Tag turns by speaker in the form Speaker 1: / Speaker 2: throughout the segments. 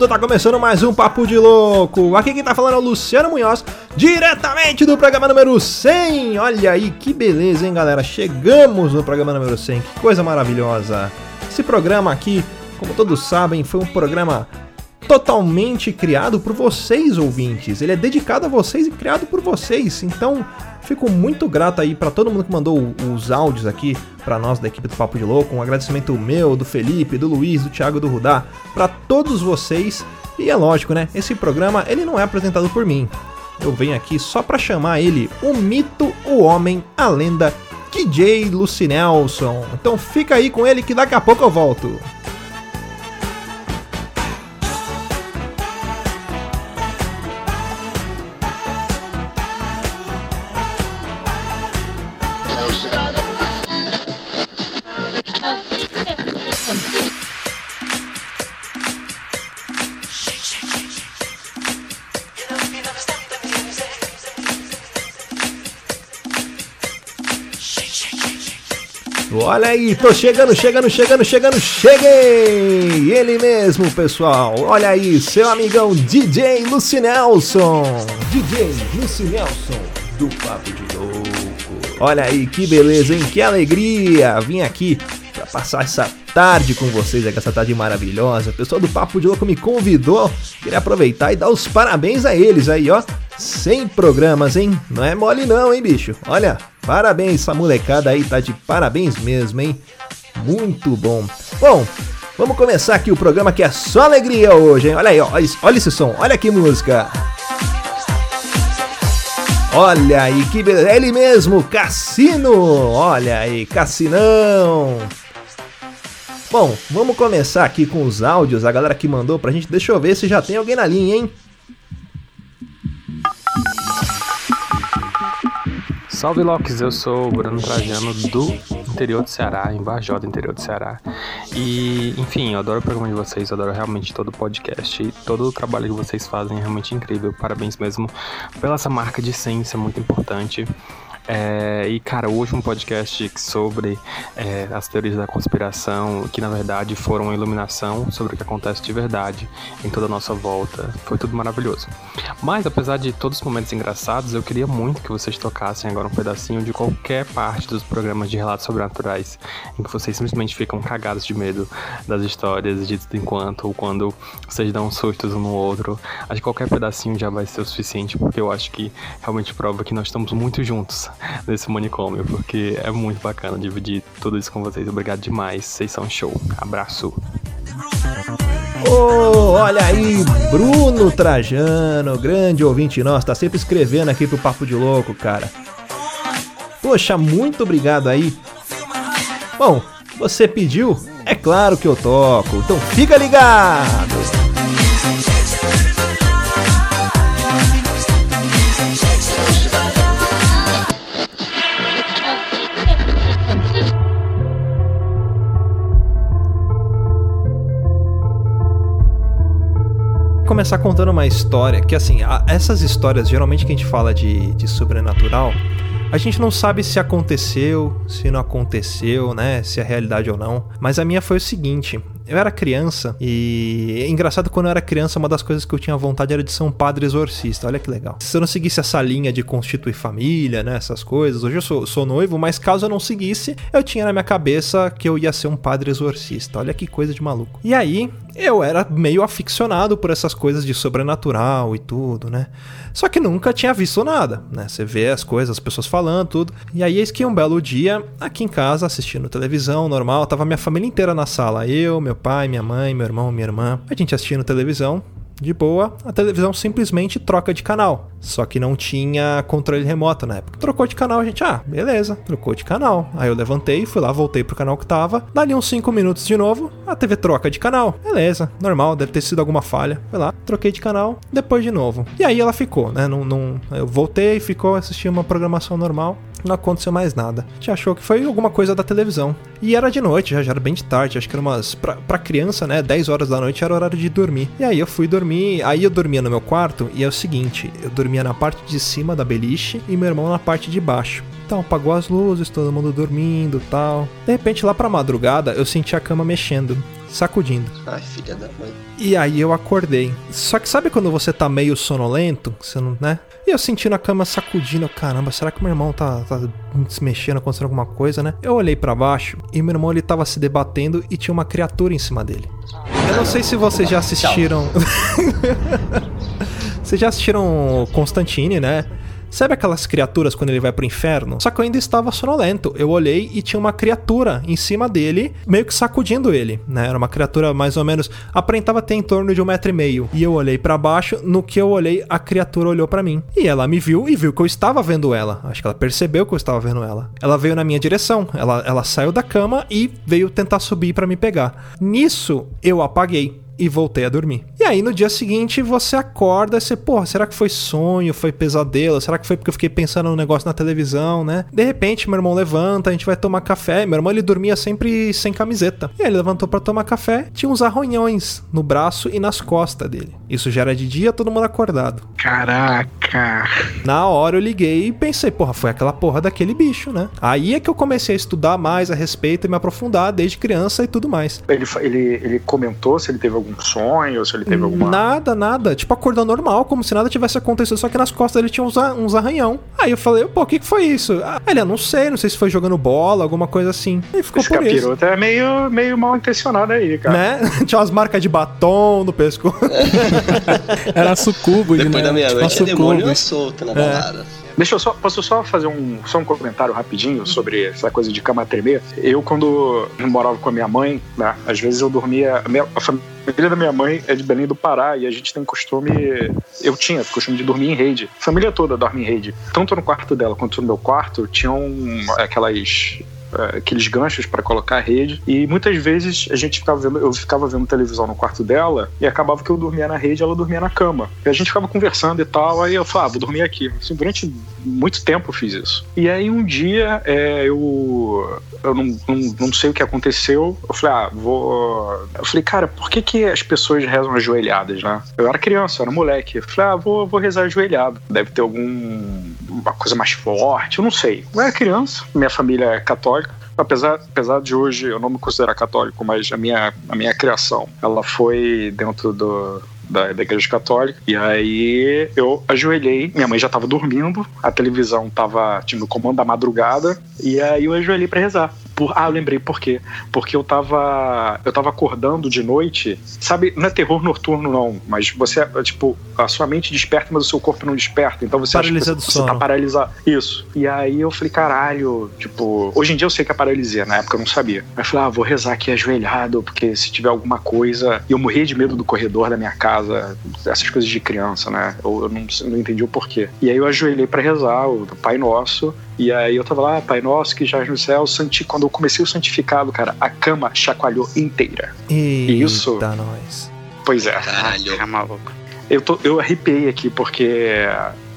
Speaker 1: vagabundo! Tá começando mais um Papo de Louco. Aqui quem tá falando é o Luciano Munhoz, diretamente do programa número 100. Olha aí que beleza, hein, galera? Chegamos no programa número 100. Que coisa maravilhosa. Esse programa aqui, como todos sabem, foi um programa totalmente criado por vocês, ouvintes. Ele é dedicado a vocês e criado por vocês. Então, fico muito grato aí para todo mundo que mandou os áudios aqui para nós da equipe do Papo de Louco. Um agradecimento meu, do Felipe, do Luiz, do Thiago, do Rudá, para todos vocês. E é lógico, né? Esse programa ele não é apresentado por mim. Eu venho aqui só para chamar ele o mito, o homem, a lenda DJ Lucinelson. Então fica aí com ele que daqui a pouco eu volto. Olha aí, tô chegando, chegando, chegando, chegando, cheguei! Ele mesmo, pessoal. Olha aí, seu amigão DJ Lucinelson. DJ Lucinelson do Papo de Louco. Olha aí, que beleza, hein? Que alegria! Vim aqui pra passar essa tarde com vocês, essa tarde maravilhosa. O pessoal do Papo de Louco me convidou. Queria aproveitar e dar os parabéns a eles aí, ó. 100 programas, hein? Não é mole não, hein, bicho? Olha, parabéns, essa molecada aí tá de parabéns mesmo, hein? Muito bom. Bom, vamos começar aqui o programa que é só alegria hoje, hein? Olha aí, olha esse som, olha que música. Olha aí, que beleza. É ele mesmo, Cassino. Olha aí, Cassinão. Bom, vamos começar aqui com os áudios, a galera que mandou pra gente. Deixa eu ver se já tem alguém na linha, hein?
Speaker 2: Salve Locks, eu sou o Bruno Trajano do interior do Ceará, em Varjó do interior do Ceará. E, enfim, eu adoro o programa de vocês, eu adoro realmente todo o podcast e todo o trabalho que vocês fazem é realmente incrível. Parabéns mesmo pela essa marca de ciência muito importante. É, e, cara, hoje um podcast sobre é, as teorias da conspiração, que na verdade foram uma iluminação sobre o que acontece de verdade em toda a nossa volta. Foi tudo maravilhoso. Mas, apesar de todos os momentos engraçados, eu queria muito que vocês tocassem agora um pedacinho de qualquer parte dos programas de relatos sobrenaturais, em que vocês simplesmente ficam cagados de medo das histórias de tudo enquanto, ou quando vocês dão sustos um no outro. Acho que qualquer pedacinho já vai ser o suficiente, porque eu acho que realmente prova que nós estamos muito juntos nesse manicômio, porque é muito bacana dividir tudo isso com vocês. Obrigado demais, vocês são show. Abraço.
Speaker 1: Oh, olha aí, Bruno Trajano, grande ouvinte nosso, tá sempre escrevendo aqui pro Papo de Louco, cara. Poxa, muito obrigado aí. Bom, você pediu? É claro que eu toco, então fica ligado! Começar contando uma história que, assim, a, essas histórias, geralmente que a gente fala de, de sobrenatural, a gente não sabe se aconteceu, se não aconteceu, né? Se é realidade ou não. Mas a minha foi o seguinte: eu era criança e é engraçado quando eu era criança, uma das coisas que eu tinha vontade era de ser um padre exorcista. Olha que legal. Se eu não seguisse essa linha de constituir família, né, essas coisas, hoje eu sou, sou noivo, mas caso eu não seguisse, eu tinha na minha cabeça que eu ia ser um padre exorcista. Olha que coisa de maluco. E aí, eu era meio aficionado por essas coisas de sobrenatural e tudo, né? Só que nunca tinha visto nada, né? Você vê as coisas, as pessoas falando, tudo. E aí, eis que um belo dia, aqui em casa, assistindo televisão, normal, tava minha família inteira na sala. Eu, meu pai, minha mãe, meu irmão, minha irmã. A gente assistindo televisão, de boa, a televisão simplesmente troca de canal. Só que não tinha controle remoto na época. Trocou de canal, a gente, ah, beleza, trocou de canal. Aí eu levantei, fui lá, voltei pro canal que tava. Dali uns 5 minutos de novo, a TV troca de canal. Beleza, normal, deve ter sido alguma falha. Fui lá, troquei de canal, depois de novo. E aí ela ficou, né? Não, não, eu voltei, ficou, assisti uma programação normal não aconteceu mais nada. A gente achou que foi alguma coisa da televisão. E era de noite, já, já era bem de tarde, acho que era umas. Pra, pra criança, né? 10 horas da noite era horário de dormir. E aí eu fui dormir, aí eu dormia no meu quarto, e é o seguinte: eu dormia na parte de cima da beliche e meu irmão na parte de baixo. Então, apagou as luzes, todo mundo dormindo tal. De repente, lá pra madrugada, eu senti a cama mexendo, sacudindo.
Speaker 3: Ai, filha da mãe.
Speaker 1: E aí eu acordei. Só que sabe quando você tá meio sonolento? Você não, né? E eu sentindo a cama sacudindo, caramba, será que meu irmão tá, tá se mexendo, acontecendo alguma coisa, né? Eu olhei para baixo e meu irmão ele tava se debatendo e tinha uma criatura em cima dele. Eu não sei se vocês já assistiram. vocês já assistiram Constantine, né? Sabe aquelas criaturas quando ele vai pro inferno? Só que eu ainda estava sonolento. Eu olhei e tinha uma criatura em cima dele, meio que sacudindo ele, né? Era uma criatura mais ou menos. aparentava ter em torno de um metro e meio. E eu olhei para baixo, no que eu olhei, a criatura olhou para mim. E ela me viu e viu que eu estava vendo ela. Acho que ela percebeu que eu estava vendo ela. Ela veio na minha direção. Ela, ela saiu da cama e veio tentar subir para me pegar. Nisso, eu apaguei e voltei a dormir. E aí no dia seguinte você acorda e você, porra, será que foi sonho, foi pesadelo? Será que foi porque eu fiquei pensando no negócio na televisão, né? De repente meu irmão levanta, a gente vai tomar café. Meu irmão ele dormia sempre sem camiseta. E aí ele levantou para tomar café, tinha uns arranhões no braço e nas costas dele. Isso já era de dia, todo mundo acordado.
Speaker 2: Caraca.
Speaker 1: Na hora eu liguei e pensei, porra, foi aquela porra daquele bicho, né? Aí é que eu comecei a estudar mais a respeito e me aprofundar desde criança e tudo mais.
Speaker 4: Ele, ele, ele comentou se ele teve algum sonho, se ele teve alguma.
Speaker 1: Nada, nada. Tipo, acordou normal, como se nada tivesse acontecido, só que nas costas ele tinha uns, uns arranhão. Aí eu falei, pô, o que, que foi isso? Ah, ele, eu não sei, não sei se foi jogando bola, alguma coisa assim. E ficou
Speaker 4: Esse
Speaker 1: por isso.
Speaker 4: capiroto é meio, meio mal intencionado aí, cara.
Speaker 1: Né? tinha umas marcas de batom no pescoço.
Speaker 2: Era sucubo,
Speaker 3: Depois
Speaker 2: né?
Speaker 3: da meia-noite
Speaker 2: Tipo,
Speaker 3: é demônio solto na balada.
Speaker 4: Deixa eu só, posso só fazer um, só um comentário rapidinho sobre essa coisa de cama tremer? Eu, quando morava com a minha mãe, né, às vezes eu dormia. A, minha, a família da minha mãe é de Belém do Pará e a gente tem costume. Eu tinha costume de dormir em rede. A família toda dorme em rede. Tanto no quarto dela quanto no meu quarto, tinham aquelas aqueles ganchos para colocar a rede. E muitas vezes a gente ficava vendo, eu ficava vendo televisão no quarto dela e acabava que eu dormia na rede ela dormia na cama. E a gente ficava conversando e tal. Aí eu falava ah, vou dormir aqui. Assim, durante muito tempo eu fiz isso. E aí um dia é, eu eu não, não, não sei o que aconteceu. Eu falei ah vou eu falei cara por que que as pessoas rezam ajoelhadas né? Eu era criança eu era moleque. Eu falei ah vou, vou rezar ajoelhado. Deve ter algum uma coisa mais forte eu não sei eu era criança minha família é católica apesar, apesar de hoje eu não me considerar católico, mas a minha, a minha criação, ela foi dentro do, da, da igreja católica. E aí eu ajoelhei, minha mãe já tava dormindo, a televisão tava tipo, no comando da madrugada, e aí eu ajoelhei para rezar. Por, ah, eu lembrei por quê. Porque eu tava. Eu tava acordando de noite. Sabe, não é terror noturno, não. Mas você, tipo, a sua mente desperta, mas o seu corpo não desperta. Então você
Speaker 1: Paralisia
Speaker 4: acha que você
Speaker 1: sono.
Speaker 4: tá paralisado. Isso. E aí eu falei, caralho, tipo, hoje em dia eu sei que é paralisia, na época eu não sabia. Aí eu falei, ah, vou rezar aqui ajoelhado, porque se tiver alguma coisa. E eu morria de medo do corredor da minha casa, essas coisas de criança, né? Eu, eu não, não entendi o porquê. E aí eu ajoelhei para rezar o Pai Nosso. E aí eu tava lá, Pai Nosso que já no céu, santi... quando eu comecei o santificado, cara, a cama chacoalhou inteira.
Speaker 1: Eita,
Speaker 4: Isso.
Speaker 1: nós.
Speaker 4: Pois é.
Speaker 3: Caralho.
Speaker 2: É maluco.
Speaker 4: Eu, tô, eu arrepiei aqui porque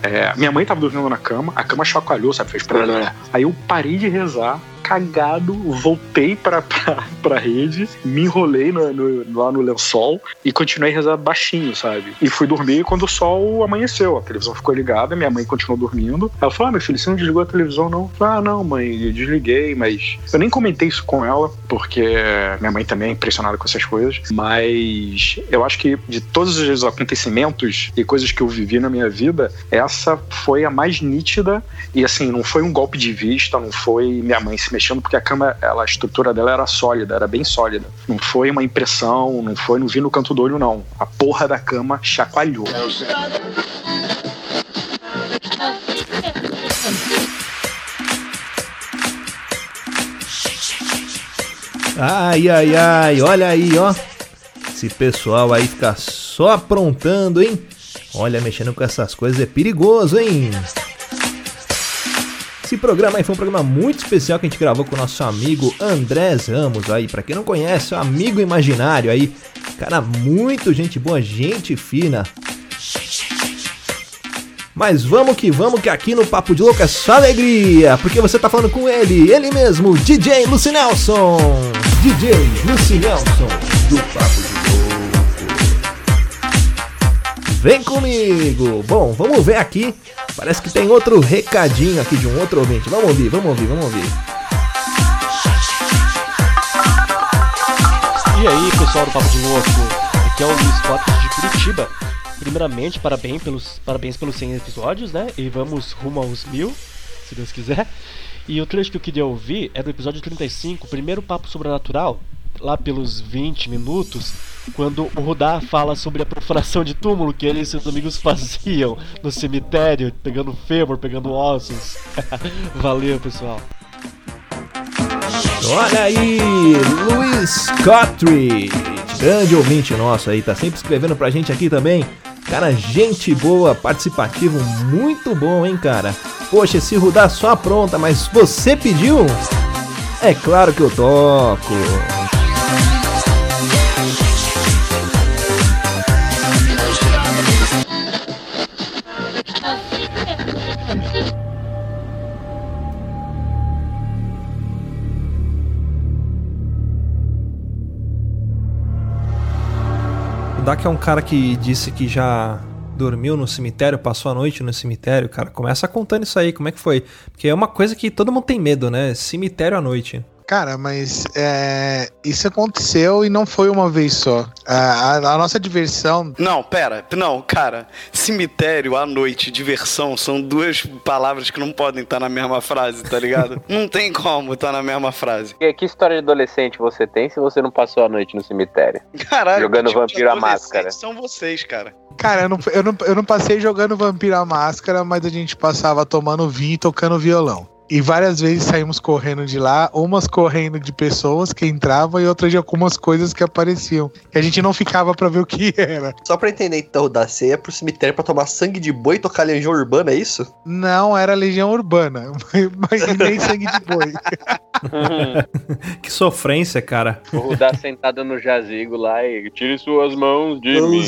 Speaker 4: é, minha mãe tava dormindo na cama, a cama chacoalhou, sabe? Fez prá, Aí eu parei de rezar, cagado, voltei pra, pra, pra rede, me enrolei no, no- lá no lençol e continuei a rezar baixinho, sabe? E fui dormir quando o sol amanheceu. A televisão ficou ligada, minha mãe continuou dormindo. Ela falou: Ah, meu filho, você não desligou a televisão, não? Ah, não, mãe, desliguei, mas. Eu nem comentei isso com ela, porque minha mãe também é impressionada com essas coisas. Mas eu acho que de todos os acontecimentos e coisas que eu vivi na minha vida, essa foi a mais nítida. E assim, não foi um golpe de vista, não foi minha mãe se mexendo, porque a cama, ela, a estrutura dela era sólida, era bem sólida. Não foi uma impressão, não foi, não vi no canto do olho, não. A porra da cama chacoalhou.
Speaker 1: Ai, ai, ai, olha aí, ó. Esse pessoal aí fica só aprontando, hein? Olha, mexendo com essas coisas é perigoso, hein? Esse programa aí foi um programa muito especial que a gente gravou com o nosso amigo Andrés Ramos aí. Pra quem não conhece, é um amigo imaginário aí. Cara, muito gente boa, gente fina. Mas vamos que vamos, que aqui no Papo de Louco é só alegria, porque você tá falando com ele, ele mesmo, DJ Lucy Nelson. DJ Lucy Nelson, do Papo Vem comigo! Bom, vamos ver aqui. Parece que tem outro recadinho aqui de um outro ouvinte. Vamos ouvir, vamos ouvir, vamos ouvir.
Speaker 5: E aí, pessoal do Papo de Louco? Aqui é o Luiz Cotes de Curitiba. Primeiramente, parabéns pelos, parabéns pelos 100 episódios, né? E vamos rumo aos mil, se Deus quiser. E o trecho que eu queria ouvir é do episódio 35, primeiro papo sobrenatural, lá pelos 20 minutos, quando o Rudá fala sobre a perfuração de túmulo que ele e seus amigos faziam no cemitério, pegando fêmur, pegando ossos. Valeu, pessoal.
Speaker 1: Olha aí, Luiz Cotry, grande ouvinte nosso aí, tá sempre escrevendo pra gente aqui também. Cara, gente boa, participativo, muito bom, hein, cara? Poxa, esse Rudá só apronta, mas você pediu? É claro que eu toco. Dak é um cara que disse que já dormiu no cemitério, passou a noite no cemitério, cara. Começa contando isso aí, como é que foi? Porque é uma coisa que todo mundo tem medo, né? Cemitério à noite.
Speaker 6: Cara, mas é, isso aconteceu e não foi uma vez só. A, a- a nossa diversão.
Speaker 7: Não, pera, não, cara. Cemitério à noite, diversão, são duas palavras que não podem estar na mesma frase, tá ligado? não tem como estar na mesma frase.
Speaker 8: Que, que história de adolescente você tem se você não passou a noite no cemitério?
Speaker 7: Caralho,
Speaker 8: Jogando
Speaker 7: que tipo
Speaker 8: vampiro à máscara.
Speaker 7: São vocês, cara.
Speaker 6: Cara, eu não, eu, não, eu não passei jogando Vampiro à Máscara, mas a gente passava tomando vinho e tocando violão. E várias vezes saímos correndo de lá, umas correndo de pessoas que entravam e outras de algumas coisas que apareciam. E a gente não ficava pra ver o que era.
Speaker 3: Só pra entender então, da ceia pro cemitério pra tomar sangue de boi e tocar legião urbana, é isso?
Speaker 6: Não era Legião Urbana, mas nem sangue de boi.
Speaker 1: Que sofrência, cara.
Speaker 8: o Rudá sentado no jazigo lá e tire suas mãos de mim.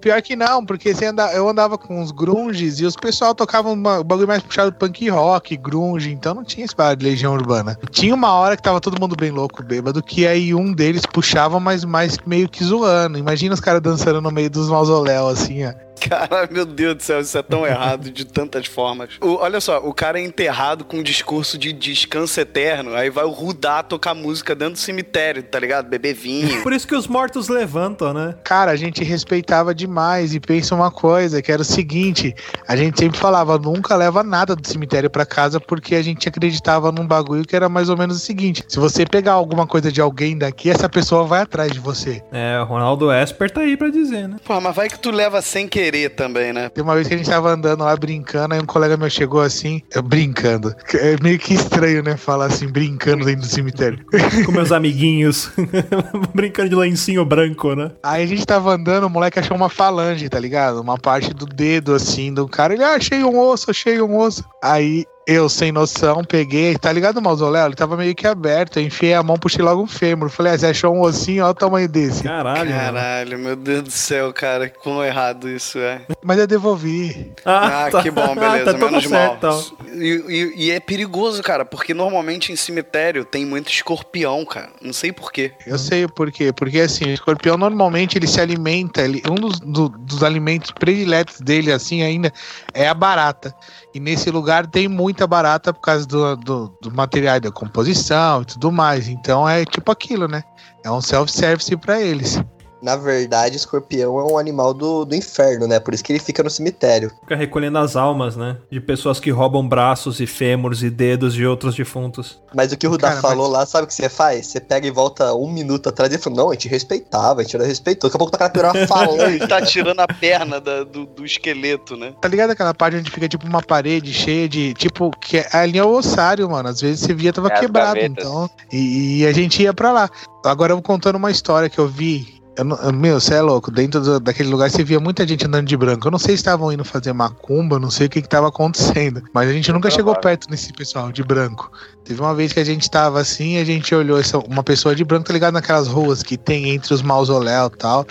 Speaker 6: Pior que não, porque você anda, eu andava com os grunges e os pessoal tocavam uma- um bagulho mais puxado punk rock, grunge, então não tinha esse de Legião Urbana. Tinha uma hora que tava todo mundo bem louco, bêbado, que aí um deles puxava, mas mais meio que zoando. Imagina os caras dançando no meio dos mausoléus, assim, ó.
Speaker 7: Cara, meu Deus do céu, isso é tão errado de tantas formas. O- olha só, o cara é enterrado com um discurso de descanso eterno, aí vai o Rudá tocar música dentro do cemitério, tá ligado? Beber vinho.
Speaker 1: Por isso que os mortos levantam, né?
Speaker 6: Cara, a gente respeitava demais e pensa uma coisa, que era o seguinte, a gente sempre falava, nunca leva nada do cemitério pra casa, porque a gente acreditava num bagulho que era mais ou menos o seguinte, se você pegar alguma coisa de alguém daqui, essa pessoa vai atrás de você.
Speaker 1: É, o Ronaldo Esper tá aí pra dizer, né?
Speaker 7: Pô, mas vai que tu leva sem querer também, né?
Speaker 6: Tem uma vez que a gente tava andando lá brincando, aí um colega meu chegou assim, eu brincando. É meio que estranho, né, falar assim, brincando dentro do cemitério.
Speaker 1: Com meus amiguinhos. Brincando de lencinho branco, né?
Speaker 6: Aí a gente tava andando, o moleque achou uma falange, tá ligado? Uma parte do dedo, assim, do cara. Ele, ah, achei um osso, achei um osso. Aí eu, sem noção, peguei, tá ligado o mausoléu? Ele tava meio que aberto. Eu enfiei a mão, puxei logo um fêmur. Falei, ah, você achou um ossinho? Olha o tamanho desse.
Speaker 1: Caralho. mano.
Speaker 7: Caralho, meu Deus do céu, cara, quão errado isso é.
Speaker 6: Mas eu devolvi.
Speaker 7: Ah,
Speaker 1: tá.
Speaker 7: que bom, beleza,
Speaker 1: tá tudo
Speaker 7: menos
Speaker 1: certo,
Speaker 7: mal.
Speaker 1: então.
Speaker 7: E, e- e é perigoso, cara, porque normalmente em cemitério tem muito escorpião, cara. Não sei porquê.
Speaker 6: Eu sei o porquê. Porque assim, o escorpião normalmente ele se alimenta. Ele, um dos, do- dos alimentos prediletos dele, assim, ainda, é a barata. E nesse lugar tem muita barata por causa do, do, do material da composição e tudo mais. Então é tipo aquilo, né? É um self-service pra eles.
Speaker 3: Na verdade, escorpião é um animal do, do inferno, né? Por isso que ele fica no cemitério.
Speaker 1: Fica recolhendo as almas, né? De pessoas que roubam braços e fêmurs e dedos de outros defuntos.
Speaker 3: Mas o que o Rudá
Speaker 6: Cara,
Speaker 3: falou lá, sabe o que você faz? Você pega e volta um minuto atrás e fala, não, a gente respeitava, a gente não respeitou. Daqui a pouco tá cara uma falange.
Speaker 7: Tá tirando a perna da- do, do esqueleto, né?
Speaker 6: Tá ligado aquela parte onde fica tipo uma parede cheia de. Tipo, que é- ali é o ossário, mano. Às vezes você via tava
Speaker 8: É, as
Speaker 6: quebrado. Então. E, e a gente ia pra lá. Agora eu vou contando uma história que eu vi. Eu não- meu, você é louco. Dentro do- daquele lugar você via muita gente andando de branco. Eu não sei se estavam indo fazer macumba, não sei o que, que tava acontecendo. Mas a gente nunca chegou perto desse pessoal de branco. Teve uma vez que a gente tava assim, a gente olhou essa, uma pessoa de branco, tá ligado? Naquelas ruas que tem entre os mausoléus e tal.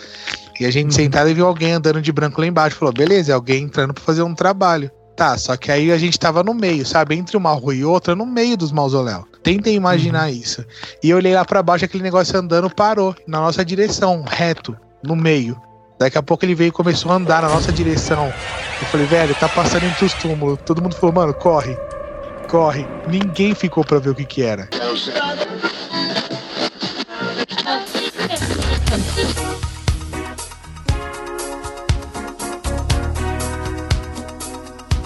Speaker 6: E a gente sentado e viu alguém andando de branco lá embaixo. Falou, beleza, é alguém entrando pra fazer um trabalho. Tá, só que aí a gente tava no meio, sabe? Entre uma rua e outra, no meio dos mausoléus. Tentem imaginar isso. E eu olhei lá pra baixo, aquele negócio andando parou na nossa direção, reto. no meio. Daqui a pouco ele veio e começou a andar na nossa direção. Eu falei, velho, tá passando entre os túmulos. Todo mundo falou, mano, corre, corre. Ninguém ficou pra ver o que que era.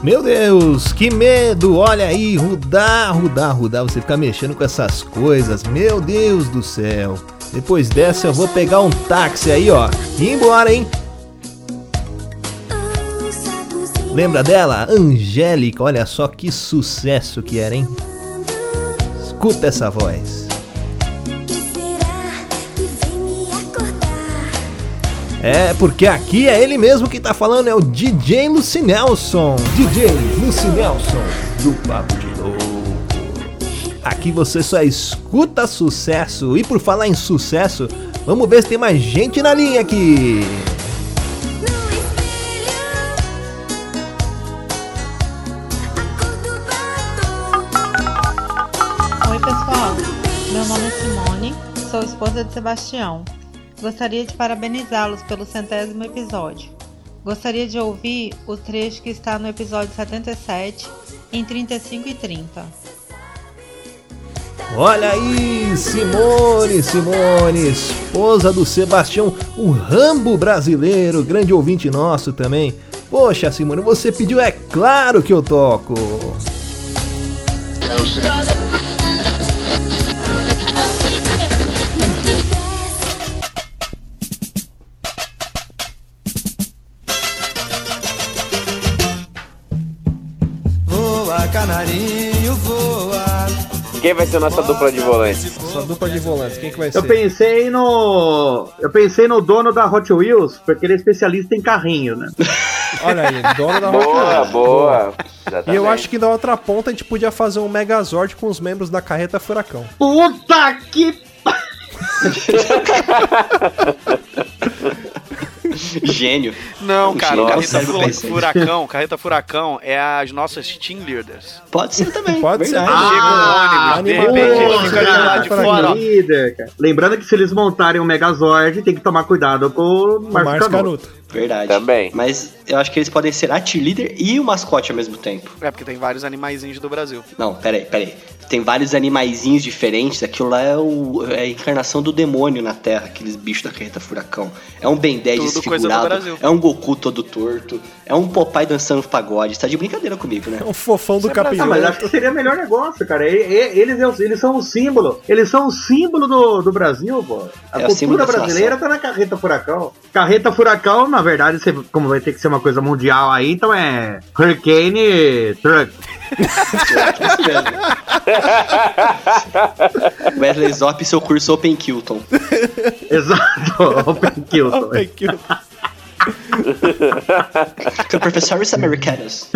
Speaker 1: Meu Deus, que medo! Olha aí, Rudá, Rudá, Rudá, você fica mexendo com essas coisas. Meu Deus do céu. Depois dessa eu vou pegar um táxi aí, ó. E ir embora, hein? Lembra dela? Angélica, olha só que sucesso que era, hein? Escuta essa voz. É, porque aqui é ele mesmo que tá falando, é o DJ Lucy Nelson. DJ Lucy Nelson, do Papo de Louco. Aqui você só escuta sucesso. E por falar em sucesso, vamos ver se tem mais gente na linha aqui.
Speaker 9: Oi, pessoal. Meu nome é Simone, sou esposa de Sebastião. Gostaria de parabenizá-los pelo centésimo episódio. Gostaria de ouvir o trecho que está no episódio 77, em 35 e 30.
Speaker 1: Olha aí, Simone, Simone, esposa do Sebastião, o Rambo brasileiro, grande ouvinte nosso também. Poxa, Simone, você pediu, é claro que eu toco.
Speaker 10: Canarinho, voa.
Speaker 11: Quem vai ser nossa dupla de volantes?
Speaker 1: Sua dupla de volantes, quem que vai
Speaker 12: Eu pensei no. Eu pensei no dono da Hot Wheels, porque ele é especialista em carrinho, né?
Speaker 1: Olha aí, dono da Hot
Speaker 11: Boa,
Speaker 1: Wheels.
Speaker 11: boa.
Speaker 1: E eu acho que da outra ponta a gente podia fazer um Megazord com os membros da carreta Furacão.
Speaker 12: Puta que.
Speaker 3: Gênio.
Speaker 7: Não, cara,
Speaker 3: Nossa,
Speaker 7: carreta furacão, carreta furacão é as nossas team leaders.
Speaker 3: Pode ser também.
Speaker 1: Pode ser.
Speaker 3: verdade.
Speaker 7: Chega um ônibus, de
Speaker 1: animal.
Speaker 7: repente ele
Speaker 12: Porra,
Speaker 7: fica de lá de
Speaker 12: cara,
Speaker 7: fora.
Speaker 12: líder. Lembrando que se eles montarem um Megazord, tem que tomar cuidado com o Márcio Canuto.
Speaker 1: Canuto.
Speaker 3: Verdade.
Speaker 11: Também.
Speaker 3: Mas eu acho que eles podem ser a cheerleader e o mascote ao mesmo tempo.
Speaker 7: É porque tem vários animaizinhos do Brasil.
Speaker 3: Não, peraí, peraí. Tem vários animaizinhos diferentes. Aquilo lá é, o- é a encarnação do demônio na Terra, aqueles bichos da carreta furacão. É um Ben 10
Speaker 7: Tudo coisa do
Speaker 3: desfigurado.
Speaker 7: Brasil.
Speaker 3: É um Goku todo torto. É um Popeye dançando pagode. Você tá de brincadeira comigo, né?
Speaker 1: É um fofão do
Speaker 7: é
Speaker 1: capim.
Speaker 12: Ah, mas acho que seria o melhor negócio, cara. Eles, eles são o símbolo. Eles são o símbolo do, do Brasil, pô. A
Speaker 3: É
Speaker 12: cultura brasileira tá na carreta furacão. Carreta furacão, na verdade, você- como vai ter que ser uma coisa mundial aí, então é Hurricane Truck.
Speaker 3: Wesley Zop e seu curso Open Kilton.
Speaker 12: Exato, Open Kilton.
Speaker 1: Ai, que-
Speaker 3: Com professores americanos.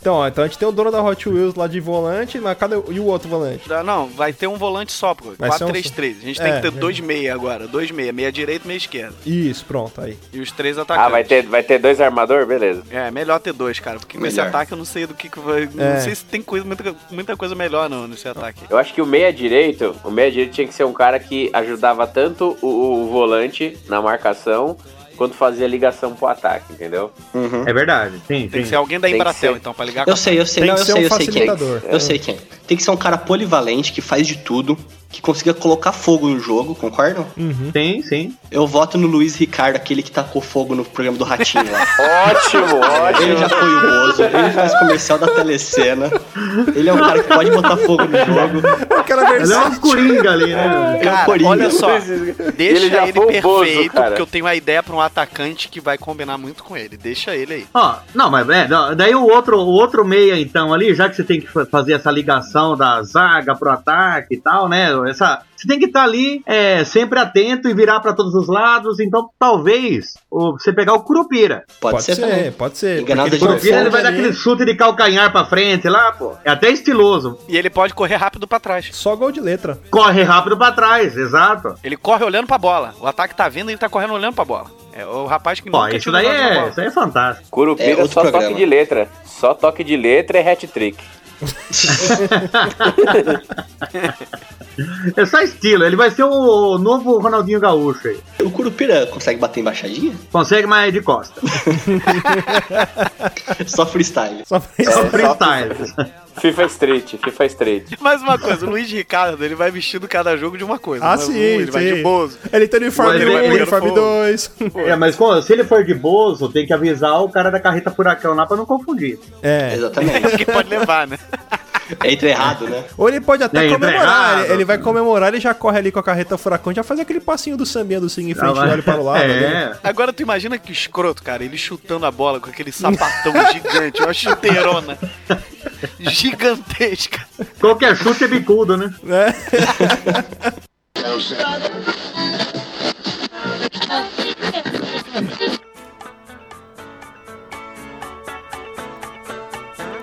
Speaker 1: Então, ó, então a gente tem o dono da Hot Wheels lá de volante, mas cadê o- e o outro volante?
Speaker 7: Ah, Não, vai ter um volante só, pô.
Speaker 1: Vai ser um
Speaker 7: 4-3-3. A gente
Speaker 1: É,
Speaker 7: tem que ter
Speaker 1: verdade.
Speaker 7: dois meia agora. Dois meia. Meia direita e meia esquerda.
Speaker 1: Isso, pronto, aí.
Speaker 7: E os três atacantes.
Speaker 11: Ah, vai ter, vai ter dois armador? Beleza.
Speaker 7: É, melhor ter dois, cara. Porque com esse
Speaker 3: Melhor.
Speaker 7: ataque eu não sei do que, que vai.
Speaker 1: É.
Speaker 7: Não sei se tem coisa, muita, muita coisa melhor não nesse ataque.
Speaker 11: Eu acho que o meia direito, o meia direito tinha que ser um cara que ajudava tanto o, o volante na marcação quanto fazia ligação pro ataque, entendeu?
Speaker 3: Uhum.
Speaker 12: É verdade, sim,
Speaker 7: Tem que ser alguém da Embratel,
Speaker 11: ser.
Speaker 7: então, pra ligar com
Speaker 3: Eu sei, eu sei,
Speaker 1: Tem
Speaker 3: não, eu sei,
Speaker 1: um
Speaker 3: eu sei quem.
Speaker 1: facilitador.
Speaker 3: Eu sei quem. Tem que ser um cara polivalente que faz de tudo, que consiga colocar fogo no jogo, concordam?
Speaker 12: Sim, sim.
Speaker 3: Eu voto no Luiz Ricardo, aquele que tacou fogo no programa do Ratinho lá.
Speaker 11: Ótimo,
Speaker 3: Ele já
Speaker 11: ótimo.
Speaker 3: foi o Bozo, ele faz comercial da telecena. Ele é um cara que pode botar fogo no jogo.
Speaker 1: Aquela
Speaker 12: Ele é uma coringa ali, né?
Speaker 3: Ele é um
Speaker 7: Cara,
Speaker 3: coringa.
Speaker 7: olha só.
Speaker 11: Ele
Speaker 7: Deixa
Speaker 11: já
Speaker 7: ele,
Speaker 11: foi o Bozo,
Speaker 7: perfeito,
Speaker 11: cara.
Speaker 7: porque eu tenho uma ideia pra um atacante que vai combinar muito com ele. Deixa ele aí.
Speaker 12: Ó, não, mas é, da- daí o outro, o outro meia, então, ali, já que você tem que fa- fazer essa ligação da zaga pro ataque e tal, né? Essa, você tem que estar ali é, sempre atento e virar pra todos os lados. Então, talvez o- você pegar o Curupira.
Speaker 3: Pode,
Speaker 1: Pode
Speaker 3: ser,
Speaker 1: ser, pode ser.
Speaker 12: O Curupira ele vai dar aquele chute de calcanhar pra frente lá, pô. É até estiloso.
Speaker 7: E ele pode correr rápido pra trás.
Speaker 1: Só gol de letra.
Speaker 12: Corre rápido pra trás, exato.
Speaker 7: Ele corre olhando pra bola. O ataque tá vindo e ele tá correndo olhando pra bola. É o rapaz que nunca
Speaker 12: isso daí é, isso é fantástico.
Speaker 11: Curupira
Speaker 3: É
Speaker 11: só
Speaker 3: programa.
Speaker 11: toque de letra. Só toque de letra é hat-trick.
Speaker 12: É só estilo, ele vai ser o novo Ronaldinho Gaúcho aí.
Speaker 3: O Curupira consegue bater embaixadinha?
Speaker 12: Consegue, mas é de costa.
Speaker 3: Só freestyle.
Speaker 1: Só
Speaker 12: Só freestyle.
Speaker 11: FIFA Street, FIFA Street.
Speaker 7: Mais uma coisa, o Luiz Ricardo, ele vai vestindo cada jogo de uma coisa.
Speaker 1: Ah,
Speaker 7: Mas
Speaker 1: sim,
Speaker 7: um, Ele vai
Speaker 1: sim.
Speaker 7: de Bozo.
Speaker 1: Ele tem uniforme
Speaker 12: Ele
Speaker 1: 1,
Speaker 12: vai
Speaker 1: uniforme
Speaker 7: pegando
Speaker 1: 2.
Speaker 12: É, mas se ele for de Bozo, tem que avisar o cara da carreta furacão lá pra não confundir.
Speaker 1: É.
Speaker 3: Exatamente.
Speaker 7: Porque pode levar, né?
Speaker 3: Entra errado, né?
Speaker 1: Ou ele pode até
Speaker 12: É,
Speaker 1: comemorar. Ele, ele vai comemorar, ele já corre ali com a carreta furacão, já faz aquele passinho do sambinha do Sim em frente,
Speaker 12: Ah,
Speaker 1: olha para o lado. né?
Speaker 12: É.
Speaker 7: Agora tu imagina que escroto, cara, ele chutando a bola com aquele sapatão gigante, uma chuteirona gigantesca.
Speaker 12: Qualquer chute é bicudo, né?
Speaker 1: né?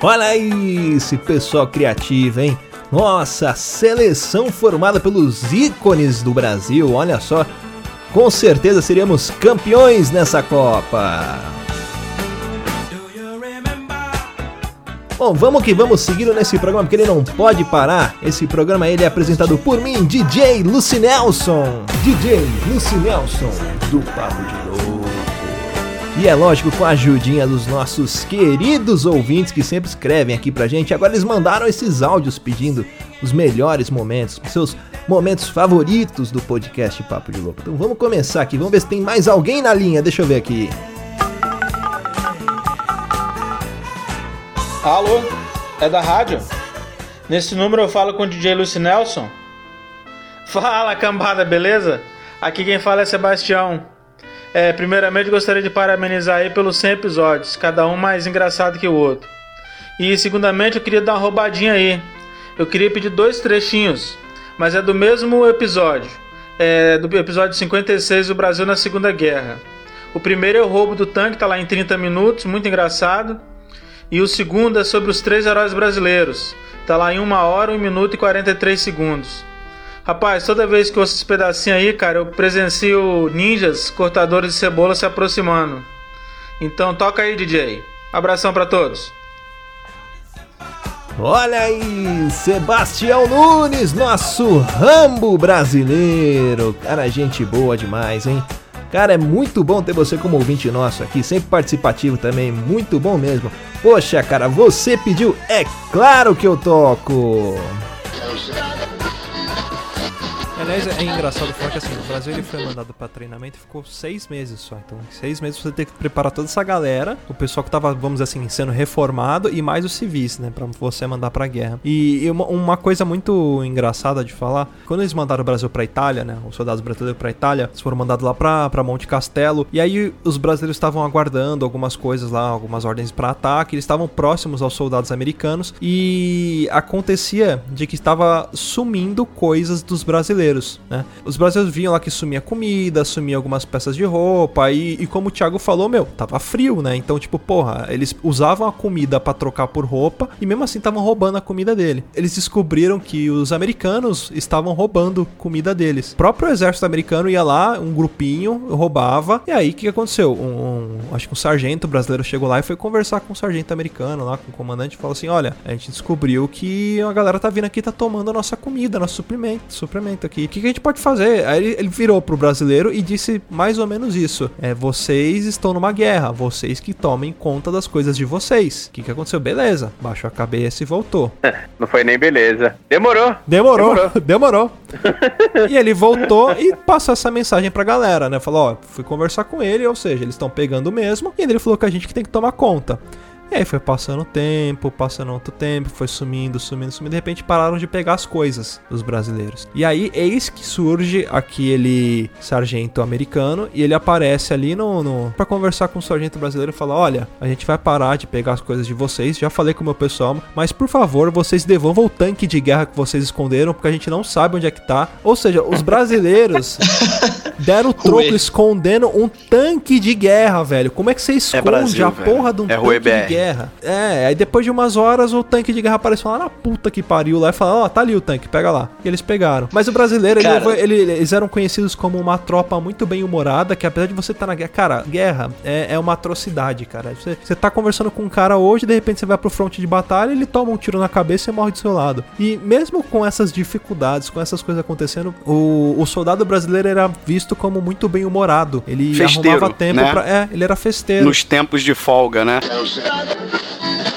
Speaker 1: Olha aí esse pessoal criativo, hein? Nossa, seleção formada pelos ícones do Brasil, olha só. Com certeza seríamos campeões nessa Copa. Bom, vamos que vamos seguindo nesse programa porque ele não pode parar. Esse programa ele é apresentado por mim, DJ Lucy Nelson. DJ Lucy Nelson, do Papo de Louco. E é lógico, com a ajudinha dos nossos queridos ouvintes que sempre escrevem aqui pra gente. Agora eles mandaram esses áudios pedindo os melhores momentos, os seus momentos favoritos do podcast Papo de Louco. Então vamos começar aqui, vamos ver se tem mais alguém na linha. Deixa eu ver aqui.
Speaker 13: Alô, é da rádio? Nesse número eu falo com o DJ Lucy Nelson. Fala cambada, beleza? Aqui quem fala é Sebastião. É, primeiramente gostaria de parabenizar aí pelos 100 episódios, cada um mais engraçado que o outro. E segundamente eu queria dar uma roubadinha aí. Eu queria pedir dois trechinhos, mas é do mesmo episódio. É do episódio 56 do Brasil na Segunda Guerra. O primeiro é o roubo do tanque, tá lá em 30 minutos, muito engraçado. E o segundo é sobre os três heróis brasileiros. Tá lá em 1 hora, 1 minuto e 43 segundos. Rapaz, toda vez que eu ouço esse pedacinho aí, cara, eu presencio ninjas, cortadores de cebola se aproximando. Então toca aí, DJ. Abração pra todos.
Speaker 1: Olha aí, Sebastião Nunes, nosso Rambo brasileiro. Cara, gente boa demais, hein? Cara, é muito bom ter você como ouvinte nosso aqui, sempre participativo também, muito bom mesmo. Poxa, cara, você pediu, é claro que eu toco. Aliás, é engraçado falar que assim, o Brasil ele foi mandado pra treinamento e ficou seis meses só. Então, seis meses você tem que preparar toda essa galera, o pessoal que tava, vamos dizer assim, sendo reformado e mais os civis, né, pra você mandar pra guerra. E, e uma, uma coisa muito engraçada de falar, quando eles mandaram o Brasil pra Itália, né, os soldados brasileiros pra Itália, eles foram mandados lá pra, pra Monte Castelo, e aí os brasileiros estavam aguardando algumas coisas lá, algumas ordens pra ataque, eles estavam próximos aos soldados americanos, e acontecia de que estava sumindo coisas dos brasileiros, né? Os brasileiros viam lá que sumia comida, sumia algumas peças de roupa, e, e como o Thiago falou, meu, tava frio, né? Então, tipo, porra, eles usavam a comida pra trocar por roupa, e mesmo assim estavam roubando a comida dele. Eles descobriram que os americanos estavam roubando comida deles. O próprio exército americano ia lá, um grupinho, roubava, e aí o que, aconteceu? Um, um- acho que um sargento brasileiro chegou lá e foi conversar com o sargento americano lá, com o comandante, e falou assim: olha, a gente descobriu que a galera tá vindo aqui tá tomando a nossa comida, nosso suplemento, suplemento aqui. O que, que a gente pode fazer? Aí ele, ele virou pro brasileiro e disse mais ou menos isso: é, vocês estão numa guerra, vocês que tomem conta das coisas de vocês. O que, que aconteceu? Beleza, baixou a cabeça e voltou.
Speaker 11: Não foi nem beleza. Demorou.
Speaker 1: Demorou, demorou. e ele voltou e passou essa mensagem pra galera, né? Falou, ó, fui conversar com ele, ou seja, eles estão pegando mesmo. E ele falou que a gente que tem que tomar conta. E aí foi passando o tempo, passando outro tempo, foi sumindo, sumindo, sumindo. De repente pararam de pegar as coisas dos brasileiros. E aí, eis que surge aquele sargento americano e ele aparece ali no, no para conversar com o sargento brasileiro e fala: Olha, a gente vai parar de pegar as coisas de vocês. Já falei com o meu pessoal, mas por favor, vocês devolvam o tanque de guerra que vocês esconderam, porque a gente não sabe onde é que tá. Ou seja, os brasileiros deram o troco escondendo um tanque de guerra, velho. Como é que você esconde
Speaker 7: Brasil,
Speaker 1: a
Speaker 7: velho.
Speaker 1: porra de um
Speaker 7: É
Speaker 1: tanque de
Speaker 7: BR.
Speaker 1: Guerra. É, aí depois de umas horas o tanque de guerra apareceu lá na puta que pariu lá e falou: Ó, oh, tá ali o tanque, pega lá. E eles pegaram. Mas o brasileiro, ele,
Speaker 3: Cara.
Speaker 1: ele- eles eram conhecidos como uma tropa muito bem humorada, que apesar de você estar na guerra. Cara, guerra é, é uma atrocidade, cara. Você, você tá conversando com um cara hoje, de repente você vai pro fronte de batalha, ele toma um tiro na cabeça e morre do seu lado. E mesmo com essas dificuldades, com essas coisas acontecendo, o, o soldado brasileiro era visto como muito bem humorado. Ele
Speaker 7: Festeiro,
Speaker 1: arrumava tempo
Speaker 7: né?
Speaker 1: pra. É, ele era festeiro.
Speaker 7: Nos tempos de folga, né? Thank you.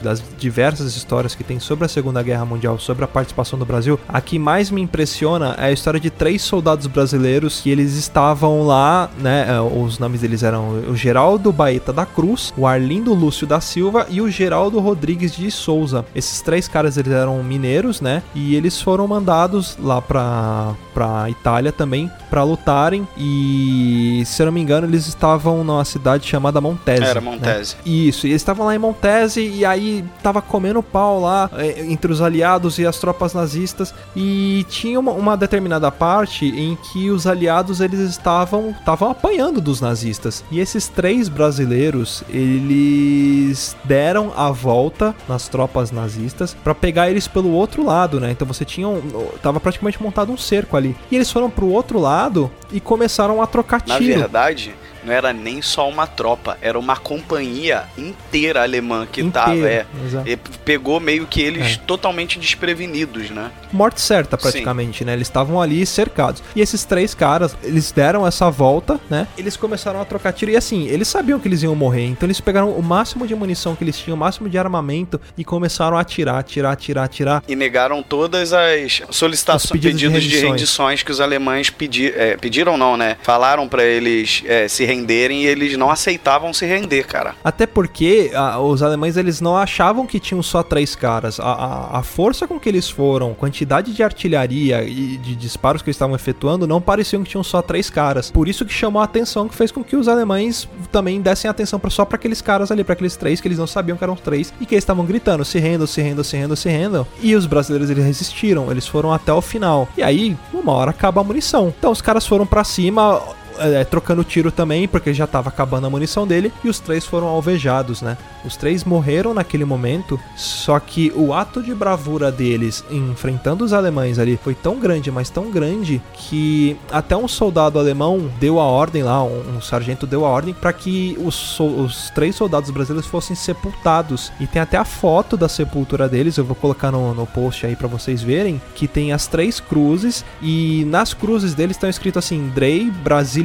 Speaker 1: Das diversas histórias que tem sobre a Segunda Guerra Mundial, sobre a participação do Brasil, a que mais me impressiona é a história de três soldados brasileiros que eles estavam lá, né? eh, Os nomes deles eram o Geraldo Baeta da Cruz, o Arlindo Lúcio da Silva e o Geraldo Rodrigues de Souza. Esses três caras eles eram mineiros, né? E eles foram mandados lá pra, pra Itália também pra lutarem e, se eu não me engano, eles estavam numa cidade chamada Montese.
Speaker 7: Era
Speaker 1: né?
Speaker 7: Montese.
Speaker 1: Isso, e eles estavam lá em Montese e aí tava comendo pau lá eh, entre os aliados e as tropas nazistas e tinha uma, uma determinada parte em que os aliados eles estavam estavam apanhando dos nazistas. E esses três brasileiros, eles deram a volta nas tropas nazistas pra pegar eles pelo outro lado, né? Então você tinha um, tava praticamente montado um cerco ali. E eles foram pro outro lado e começaram a trocar
Speaker 7: Na
Speaker 1: tiro.
Speaker 7: verdade, não era nem só uma tropa, era uma companhia inteira alemã que
Speaker 1: Inteira,
Speaker 7: tava. É, e pegou meio que eles
Speaker 1: É.
Speaker 7: totalmente desprevenidos, né?
Speaker 1: morte certa praticamente, né? Eles estavam ali cercados. E esses três caras, eles deram essa volta, né? Eles começaram a trocar tiro e assim, eles sabiam que eles iam morrer, então eles pegaram o máximo de munição que eles tinham, o máximo de armamento e começaram a atirar, atirar, atirar, atirar.
Speaker 7: E negaram todas as solicitações,
Speaker 1: Os pedidos
Speaker 7: pedidos,
Speaker 1: de rendições.
Speaker 7: que os alemães pedi, é, pediram, não, né? Falaram pra eles é, se renderem e eles não aceitavam se render, cara.
Speaker 1: Até porque ah, os alemães eles não achavam que tinham só três caras. A, a, a força com que eles foram, quantidade de artilharia e de disparos que eles estavam efetuando, não pareciam que tinham só três caras. Por isso que chamou a atenção, que fez com que os alemães também dessem atenção pra, só para aqueles caras ali, para aqueles três que eles não sabiam que eram três e que eles estavam gritando: se rendam, se rendam, se rendam, se rendam. E os brasileiros eles resistiram, eles foram até o final. E aí, uma hora acaba a munição. Então os caras foram pra cima é, trocando tiro também, porque já tava acabando a munição dele, e os três foram alvejados, né? Os três morreram naquele momento, só que o ato de bravura deles enfrentando os alemães ali foi tão grande, mas tão grande, que até um soldado alemão deu a ordem lá, um, um sargento deu a ordem para que os, os três soldados brasileiros fossem sepultados. E tem até a foto da sepultura deles, eu vou colocar no, no post aí para vocês verem, que tem as três cruzes, e nas cruzes deles estão escrito assim, Drey,